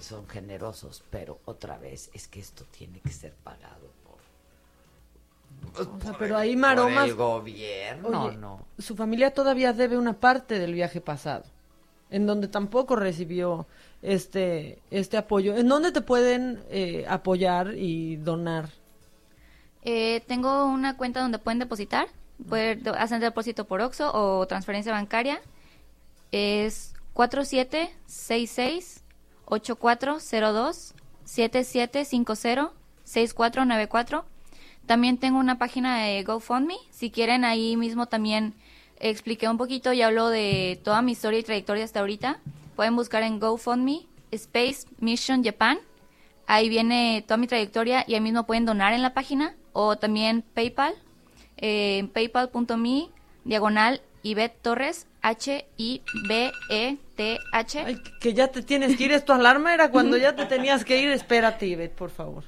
son generosos, pero otra vez es que esto tiene que ser pagado por. Pero ahí maromas. el gobierno, no. Su familia todavía debe una parte del viaje pasado, en donde tampoco recibió este, este apoyo. ¿En dónde te pueden eh, apoyar y donar? Eh, tengo una cuenta donde pueden depositar. Pueden hacer depósito por OXO o transferencia bancaria. Es 4766-8402-7750-6494. También tengo una página de GoFundMe. Si quieren, ahí mismo también expliqué un poquito y hablo de toda mi historia y trayectoria hasta ahorita. Pueden buscar en GoFundMe Space Mission Japan. Ahí viene toda mi trayectoria y ahí mismo pueden donar en la página o también PayPal, eh, paypal.me, diagonal Ivette Torres, H-I-B-E-T-H. que ya te tienes que ir, ¿es tu alarma? Era cuando ya te tenías que ir. Espérate, Ivette, por favor.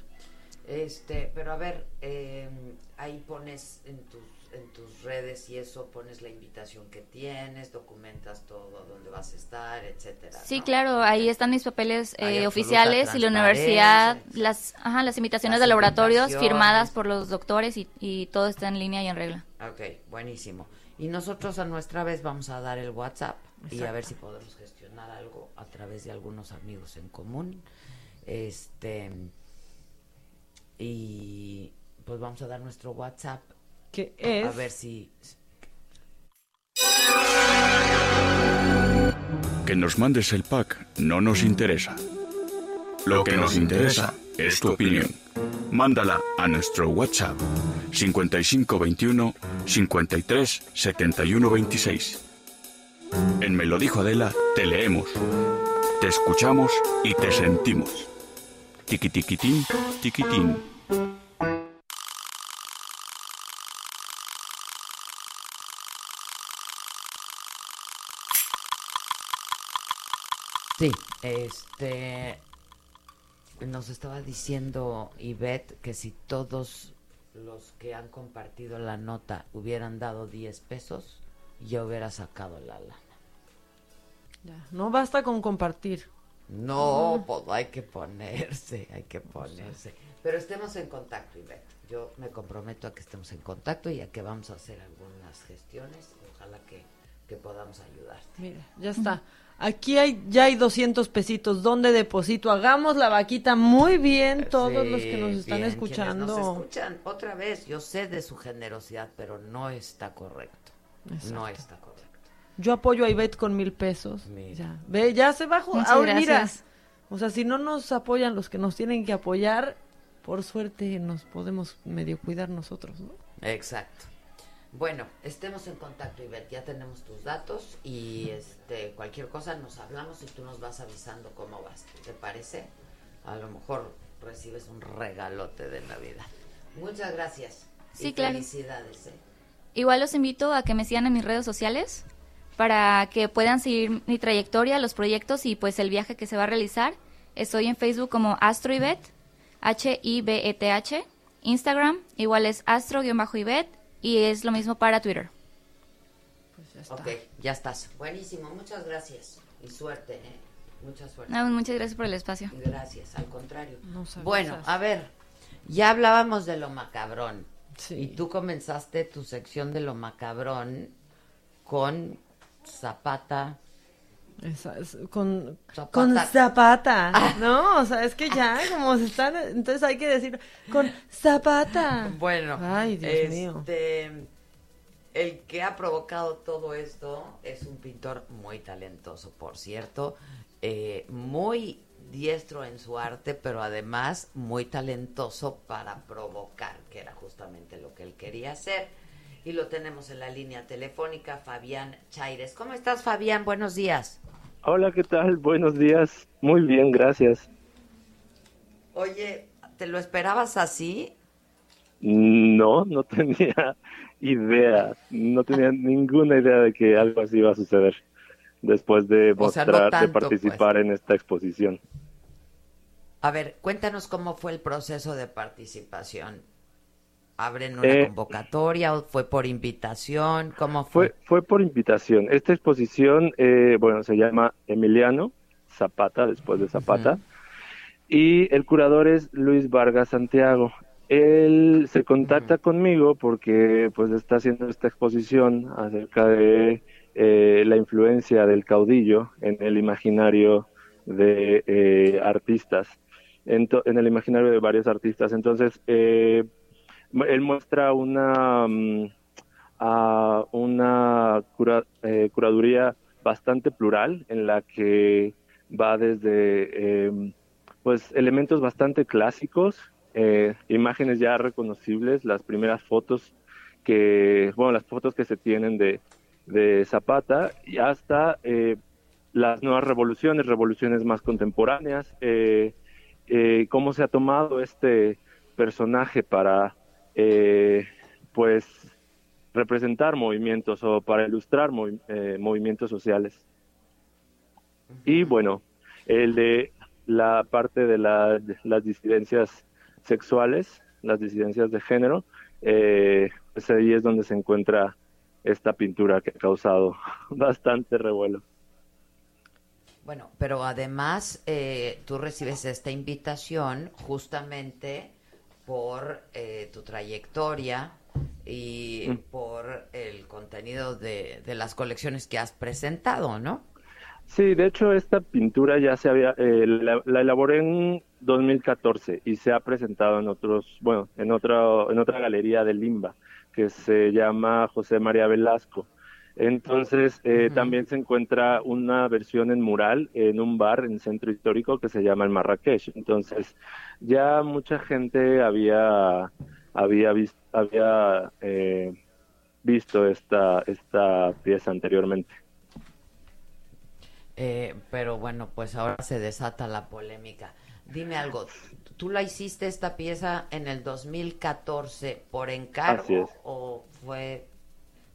Este, pero a ver, eh, ahí pones en tus en tus redes y eso pones la invitación que tienes, documentas todo dónde vas a estar, etcétera. Sí, claro, ahí están mis papeles eh, oficiales y la universidad, las, ajá, las invitaciones de laboratorios firmadas por los doctores y, y, todo está en línea y en regla. Ok, buenísimo. Y nosotros a nuestra vez vamos a dar el WhatsApp y a ver si podemos gestionar algo a través de algunos amigos en común. Este y pues vamos a dar nuestro WhatsApp que es... A ver si... Que nos mandes el pack no nos interesa. Lo que nos interesa es tu opinión. Mándala a nuestro WhatsApp 5521 53 71 26. En Me lo dijo Adela, te leemos, te escuchamos y te sentimos. Tiquitiquitín, tiquitín. Sí, este nos estaba diciendo Ivette que si todos los que han compartido la nota hubieran dado 10 pesos, ya hubiera sacado la lana. Ya, no basta con compartir. No, pues hay que ponerse, hay que ponerse. Pero estemos en contacto, Ivette. Yo me comprometo a que estemos en contacto y a que vamos a hacer algunas gestiones. Ojalá que que podamos ayudarte. Mira, ya está. Aquí hay, ya hay 200 pesitos. ¿Dónde deposito? Hagamos la vaquita muy bien todos los que nos están bien, escuchando. Nos escuchan otra vez. Yo sé de su generosidad, pero no está correcto. No está correcto. Yo apoyo a Ivette con mil pesos. Ya, ve, ya se bajó. Muchas Ahora, mira, o sea, si no nos apoyan los que nos tienen que apoyar, por suerte nos podemos medio cuidar nosotros, ¿no? Exacto. Bueno, estemos en contacto, Ivette. Ya tenemos tus datos y este cualquier cosa nos hablamos y tú nos vas avisando cómo vas. ¿Te parece? A lo mejor recibes un regalote de Navidad. Muchas gracias. Sí, y claro. Felicidades, ¿eh? Igual los invito a que me sigan en mis redes sociales para que puedan seguir mi trayectoria, los proyectos y pues el viaje que se va a realizar. Estoy en Facebook como AstroIbet, H-I-B-E-T-H. Instagram igual es astro-ibet y es lo mismo para Twitter. Ok, ya estás. Buenísimo, muchas gracias. Y suerte, ¿eh? Mucha suerte. No, muchas gracias por el espacio. Gracias, al contrario. Bueno, a ver, ya hablábamos de lo macabrón. Y tú comenzaste tu sección de lo macabrón con Zapata. Esa- es- con, Zapata. con Zapata, ¿no? O sea, es que ya, como se están, entonces hay que decir, con Zapata. Bueno, Ay, Dios mío. este, el que ha provocado todo esto es un pintor muy talentoso, por cierto, eh, muy diestro en su arte, pero además muy talentoso para provocar, que era justamente lo que él quería hacer. Y lo tenemos en la línea telefónica, Fabián Chaires. ¿Cómo estás, Fabián? Buenos días. Hola, ¿qué tal? Buenos días. Muy bien, gracias. Oye, ¿te lo esperabas así? No, no tenía idea, no tenía ninguna idea de que algo así iba a suceder después de O sea, no mostrar, de tanto, pues. participar en esta exposición. A ver, cuéntanos cómo fue el proceso de participación. ¿Abren una Eh, convocatoria o fue por invitación? ¿Cómo fue? Fue, fue por invitación. Esta exposición, eh, bueno, se llama Emiliano Zapata, después de Zapata, y el curador es Luis Vargas Santiago. Él se contacta conmigo porque pues está haciendo esta exposición acerca de eh, la influencia del caudillo en el imaginario de eh, artistas, en, el imaginario de varios artistas. Entonces, eh, él muestra una, a una cura- eh, curaduría bastante plural en la que va desde eh, pues elementos bastante clásicos, eh, imágenes ya reconocibles, las primeras fotos que, bueno, las fotos que se tienen de, de Zapata y hasta eh, las nuevas revoluciones, revoluciones más contemporáneas, eh, eh, cómo se ha tomado este personaje para, eh, pues, representar movimientos o para ilustrar movi- movimientos sociales. Y bueno, el de la parte de, la- de las disidencias sexuales, las disidencias de género, pues ahí es donde se encuentra esta pintura que ha causado bastante revuelo. Bueno, pero además eh, tú recibes esta invitación justamente por eh, tu trayectoria y Mm. por el contenido de, de las colecciones que has presentado, ¿no? Sí, de hecho esta pintura ya se había, eh, la, la elaboré en 2014 y se ha presentado en otros, bueno, en otra, en otra galería de Limba que se llama José María Velasco. Entonces eh, también se encuentra una versión en mural en un bar en centro histórico que se llama el Marrakech. Entonces ya mucha gente había había visto había eh, visto esta esta pieza anteriormente. Eh, pero bueno, pues ahora se desata la polémica. Dime algo, ¿tú la hiciste esta pieza en el 2014 por encargo o fue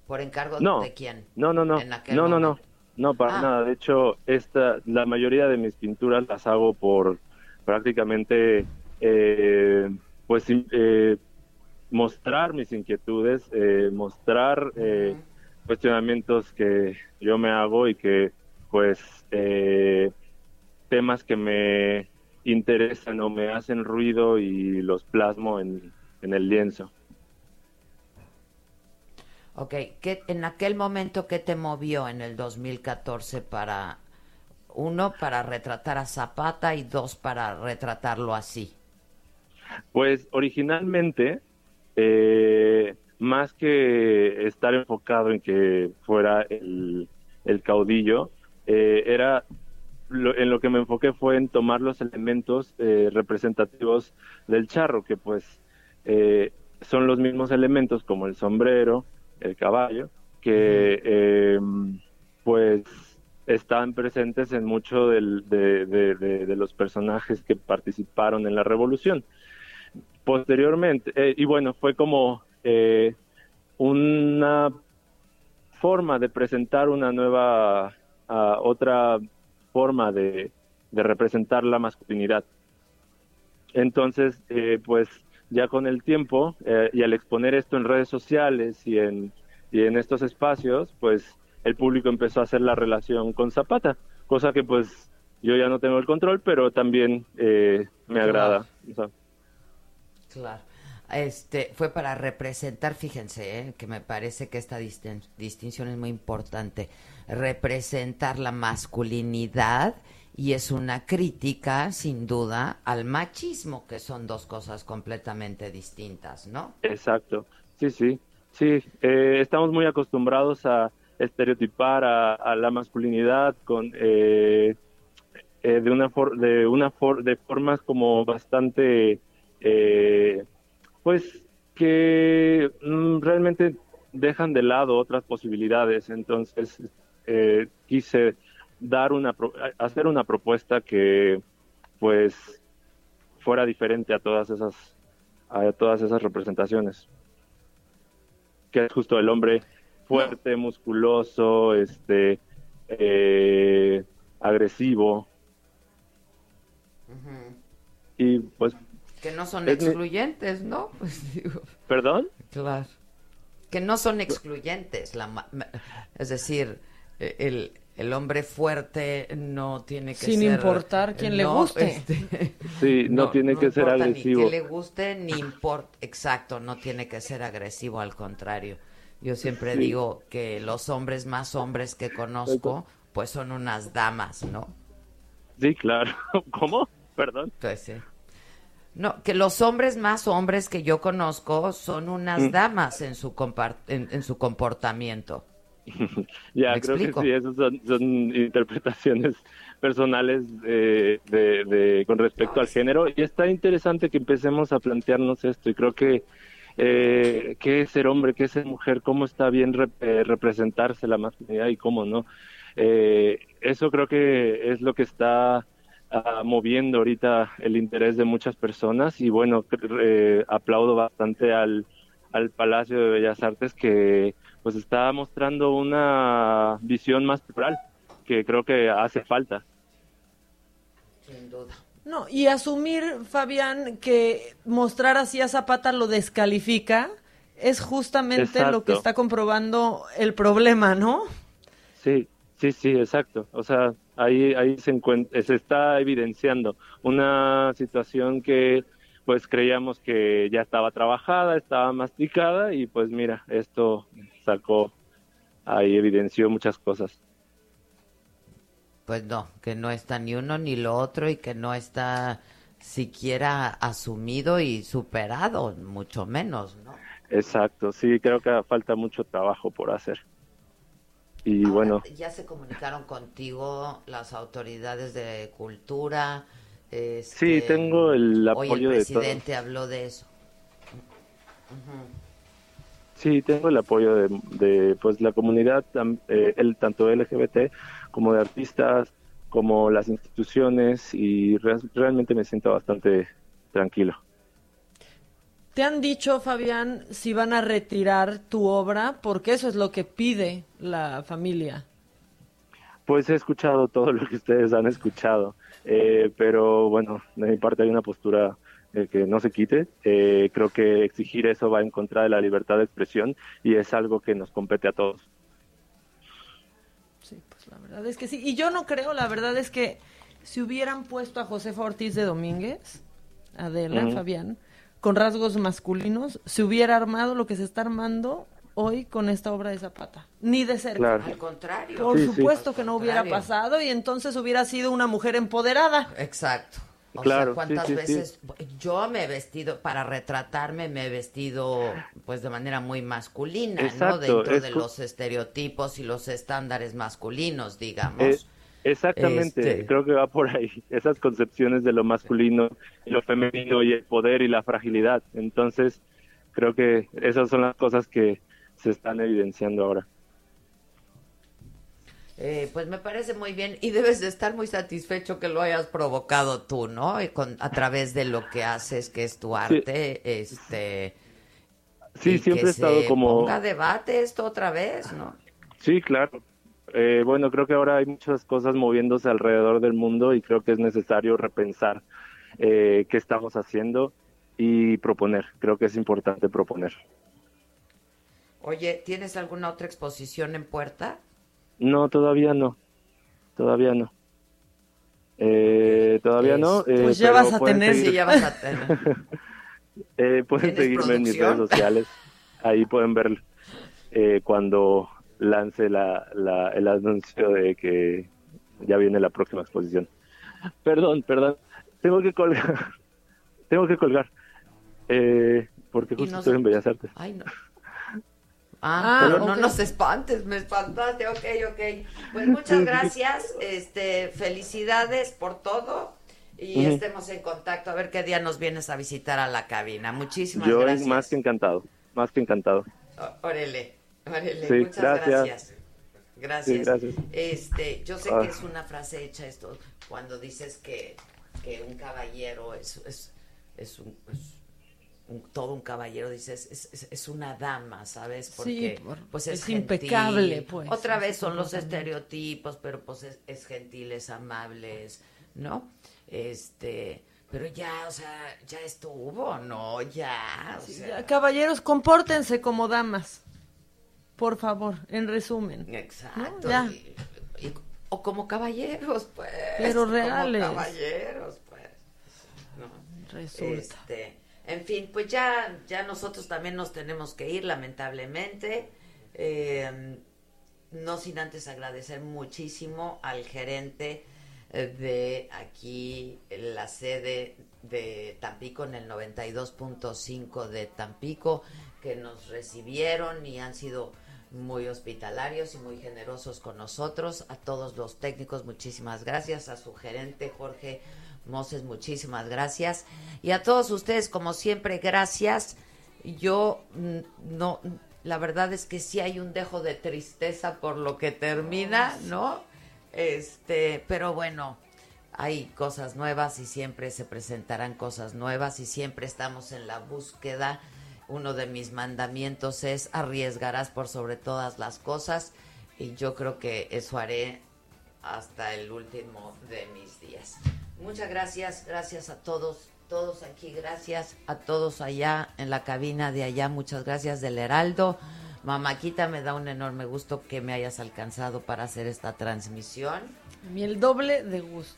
por encargo No, de quién? No, no, no. En aquel No, no, no. No, para Ah. nada. De hecho, esta, la mayoría de mis pinturas las hago por prácticamente, eh, pues, eh, mostrar mis inquietudes, eh, mostrar eh, cuestionamientos que yo me hago y que, pues, eh, temas que me interesan o me hacen ruido y los plasmo en, en el lienzo. Ok, ¿qué, en aquel momento, ¿qué te movió en el 2014 para, uno, para retratar a Zapata y dos, para retratarlo así? Pues originalmente, eh, más que estar enfocado en que fuera el, el caudillo, eh, era en lo que me enfoqué fue en tomar los elementos eh, representativos del charro, que pues eh, son los mismos elementos como el sombrero, el caballo, que em, pues estaban presentes en muchos de, de, los personajes que participaron en la revolución. Posteriormente, eh, y bueno, fue como una forma de presentar una nueva, ah, otra forma de, representar la masculinidad. Entonces, eh, pues ya con el tiempo eh, y al exponer esto en redes sociales y en, y en estos espacios, pues el público empezó a hacer la relación con Zapata, cosa que pues yo ya no tengo el control, pero también eh, me agrada. Claro. Este, fue para representar, fíjense, que me parece que esta distinción es muy importante representar la masculinidad y es una crítica, sin duda, al machismo, que son dos cosas completamente distintas, ¿no? Exacto, sí, sí, sí. Eh, estamos muy acostumbrados a estereotipar a, la masculinidad con eh, eh, de una de una de formas como bastante, pues que mm, realmente dejan de lado otras posibilidades. Entonces, eh, quise dar una hacer una propuesta que pues fuera diferente a todas esas a todas esas representaciones. Que es justo el hombre fuerte musculoso este eh, agresivo. Y pues que no son excluyentes no pues perdón claro. Que no son excluyentes la es decir el, el hombre fuerte no tiene que Sin ser... importar quién le guste. Este, sí, no, tiene que ser agresivo. Ni que le guste, ni importa... Exacto, no tiene que ser agresivo, al contrario. Yo siempre digo que los hombres más hombres que conozco, pues son unas damas, ¿no? Sí, claro. ¿Cómo? Perdón. Pues sí. No, que los hombres más hombres que yo conozco son unas mm. damas en su, en su comportamiento. ya, creo que sí, esas son, interpretaciones personales de, con respecto al género. Y está interesante que empecemos a plantearnos esto. Y creo que eh, qué es ser hombre, qué es ser mujer, cómo está bien eh, representarse la masculinidad y cómo no. Eh, eso creo que es lo que está ah, moviendo ahorita el interés de muchas personas. Y bueno, eh, aplaudo bastante al, al Palacio de Bellas Artes que pues está mostrando una visión más plural que creo que hace falta. Sin duda. No, y asumir, Fabián, que mostrar así a Zapata lo descalifica es justamente lo que está comprobando el problema, ¿no? Sí, sí, sí, exacto. O sea, ahí, ahí se, se está evidenciando una situación que pues creíamos que ya estaba trabajada, estaba masticada y pues mira, esto sacó, ahí evidenció muchas cosas. Pues no, que no está ni uno ni lo otro y que no está siquiera asumido y superado, mucho menos, ¿no? Exacto, sí, creo que falta mucho trabajo por hacer. Y bueno. Ya se comunicaron contigo las autoridades de cultura. Este, sí, tengo el apoyo hoy el presidente habló de eso. Sí, tengo el apoyo de, pues la comunidad, eh, el, tanto LGBT como de artistas, como las instituciones y realmente me siento bastante tranquilo. ¿Te han dicho, Fabián, si van a retirar tu obra? Porque eso es lo que pide la familia. Pues he escuchado todo lo que ustedes han escuchado, eh, pero bueno, de mi parte hay una postura que no se quite. Eh, creo que exigir eso va en contra de la libertad de expresión y es algo que nos compete a todos. Sí, pues la verdad es que sí. Y yo no creo, la verdad es que si hubieran puesto a José Ortiz de Domínguez, Adela, Fabián, con rasgos masculinos, se hubiera armado lo que se está armando hoy con esta obra de Zapata, ni de cerca. Claro. Al contrario. Por Sí, sí. supuesto que no hubiera pasado y entonces hubiera sido una mujer empoderada. Exacto. O Claro, sea, ¿cuántas sí, sí, sí. veces yo me he vestido, para retratarme, me he vestido pues de manera muy masculina, ¿no? Dentro es de los estereotipos y los estándares masculinos, digamos. Eh, exactamente, Este- creo que va por ahí. Esas concepciones de lo masculino y lo femenino y el poder y la fragilidad. Entonces, creo que esas son las cosas que se están evidenciando ahora. Eh, pues me parece muy bien y debes de estar muy satisfecho que lo hayas provocado tú, ¿no? Y con, a través de lo que haces, que es tu arte, este... Sí, siempre he estado se como... ponga debate esto otra vez, ¿no? Sí, claro. Eh, bueno, creo que ahora hay muchas cosas moviéndose alrededor del mundo y creo que es necesario repensar eh, qué estamos haciendo y proponer. Creo que es importante proponer. Oye, ¿tienes alguna otra exposición en puerta? No, todavía no. Todavía no. Eh, todavía no. eh, Pues ya vas a tener. seguir- Sí, ya vas a tener. Eh, pueden ¿Tienes seguirme en mis redes sociales. Ahí pueden ver eh, cuando lance la, la- el anuncio de que ya viene la próxima exposición. Perdón, perdón. Tengo que colgar. Tengo que colgar. Eh, porque justo estoy en Bellas Artes. Ay, no. Ah, Ah, pero no nos espantes, me espantaste, ok, ok. Pues muchas gracias, este, felicidades por todo y estemos en contacto a ver qué día nos vienes a visitar a la cabina. Muchísimas Yo gracias. más que encantado. Más que encantado. Ó- Órale, órale, Sí, muchas gracias. gracias. Gracias. Sí, gracias. Este, yo sé Ah. que es una frase hecha esto cuando dices que, que un caballero es, es, es un, es un- todo un caballero, dices, es, es, es una dama, ¿sabes? Porque Sí, por- pues es, es gentil. impecable, pues, Otra vez son los estereotipos, pero pues es, es gentil, es amable, ¿no? Este, pero ya, o sea, ya estuvo, ¿no? Ya, o sea, Ya, Caballeros, compórtense como damas. Por favor, en resumen. Exacto. ¿No? Ya. y- y- o como caballeros, pues. Pero como reales. caballeros, pues. ¿no? Resulta. Este, en fin, pues ya, ya nosotros también nos tenemos que ir, lamentablemente. Eh, no sin antes agradecer muchísimo al gerente eh, de aquí, la sede de Tampico, en el 92.5 de Tampico, que nos recibieron y han sido muy hospitalarios y muy generosos con nosotros. A todos los técnicos, muchísimas gracias. A su gerente, Jorge Moses, muchísimas gracias. Y a todos ustedes, como siempre, gracias. Yo mm, no, la verdad es que sí hay un dejo de tristeza por lo que termina, ¿no? Este, pero bueno, hay cosas nuevas y siempre se presentarán cosas nuevas y siempre estamos en la búsqueda. Uno de mis mandamientos es arriesgarás por sobre todas las cosas y yo creo que eso haré hasta el último de mis días. Muchas gracias, gracias a todos, todos aquí, gracias a todos allá en la cabina de allá, muchas gracias del Heraldo. Mamaquita, me da un enorme gusto que me hayas alcanzado para hacer esta transmisión. Mí el doble de gusto.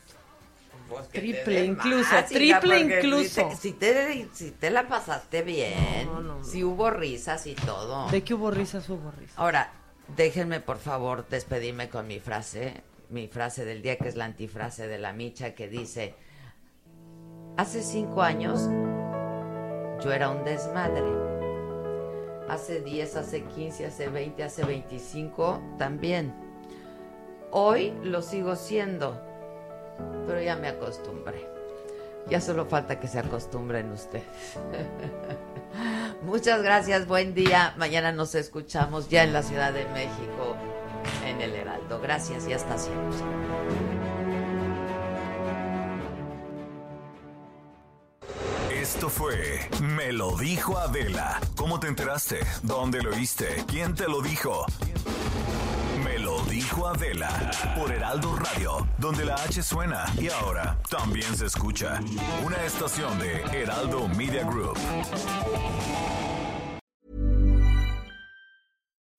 Pues Triple incluso, más, triple incluso. Si te, si te, si te la pasaste bien, No, no, no. si hubo risas y todo. De que hubo risas, hubo risas. Ahora, déjenme por favor despedirme con mi frase, mi frase del día que es la antifrase de la micha que dice, hace cinco años yo era un desmadre, hace 10, hace 15, hace 20, hace 25 también. Hoy lo sigo siendo, pero ya me acostumbré. Ya solo falta que se acostumbren ustedes. Muchas gracias, buen día. Mañana nos escuchamos ya en la Ciudad de México, en el Heraldo. Gracias y hasta siempre. Esto fue Me lo dijo Adela. ¿Cómo te enteraste? ¿Dónde lo oíste? ¿Quién te lo dijo? Me lo dijo Adela por Heraldo Radio, donde la H suena y ahora también se escucha. Una estación de Heraldo Media Group.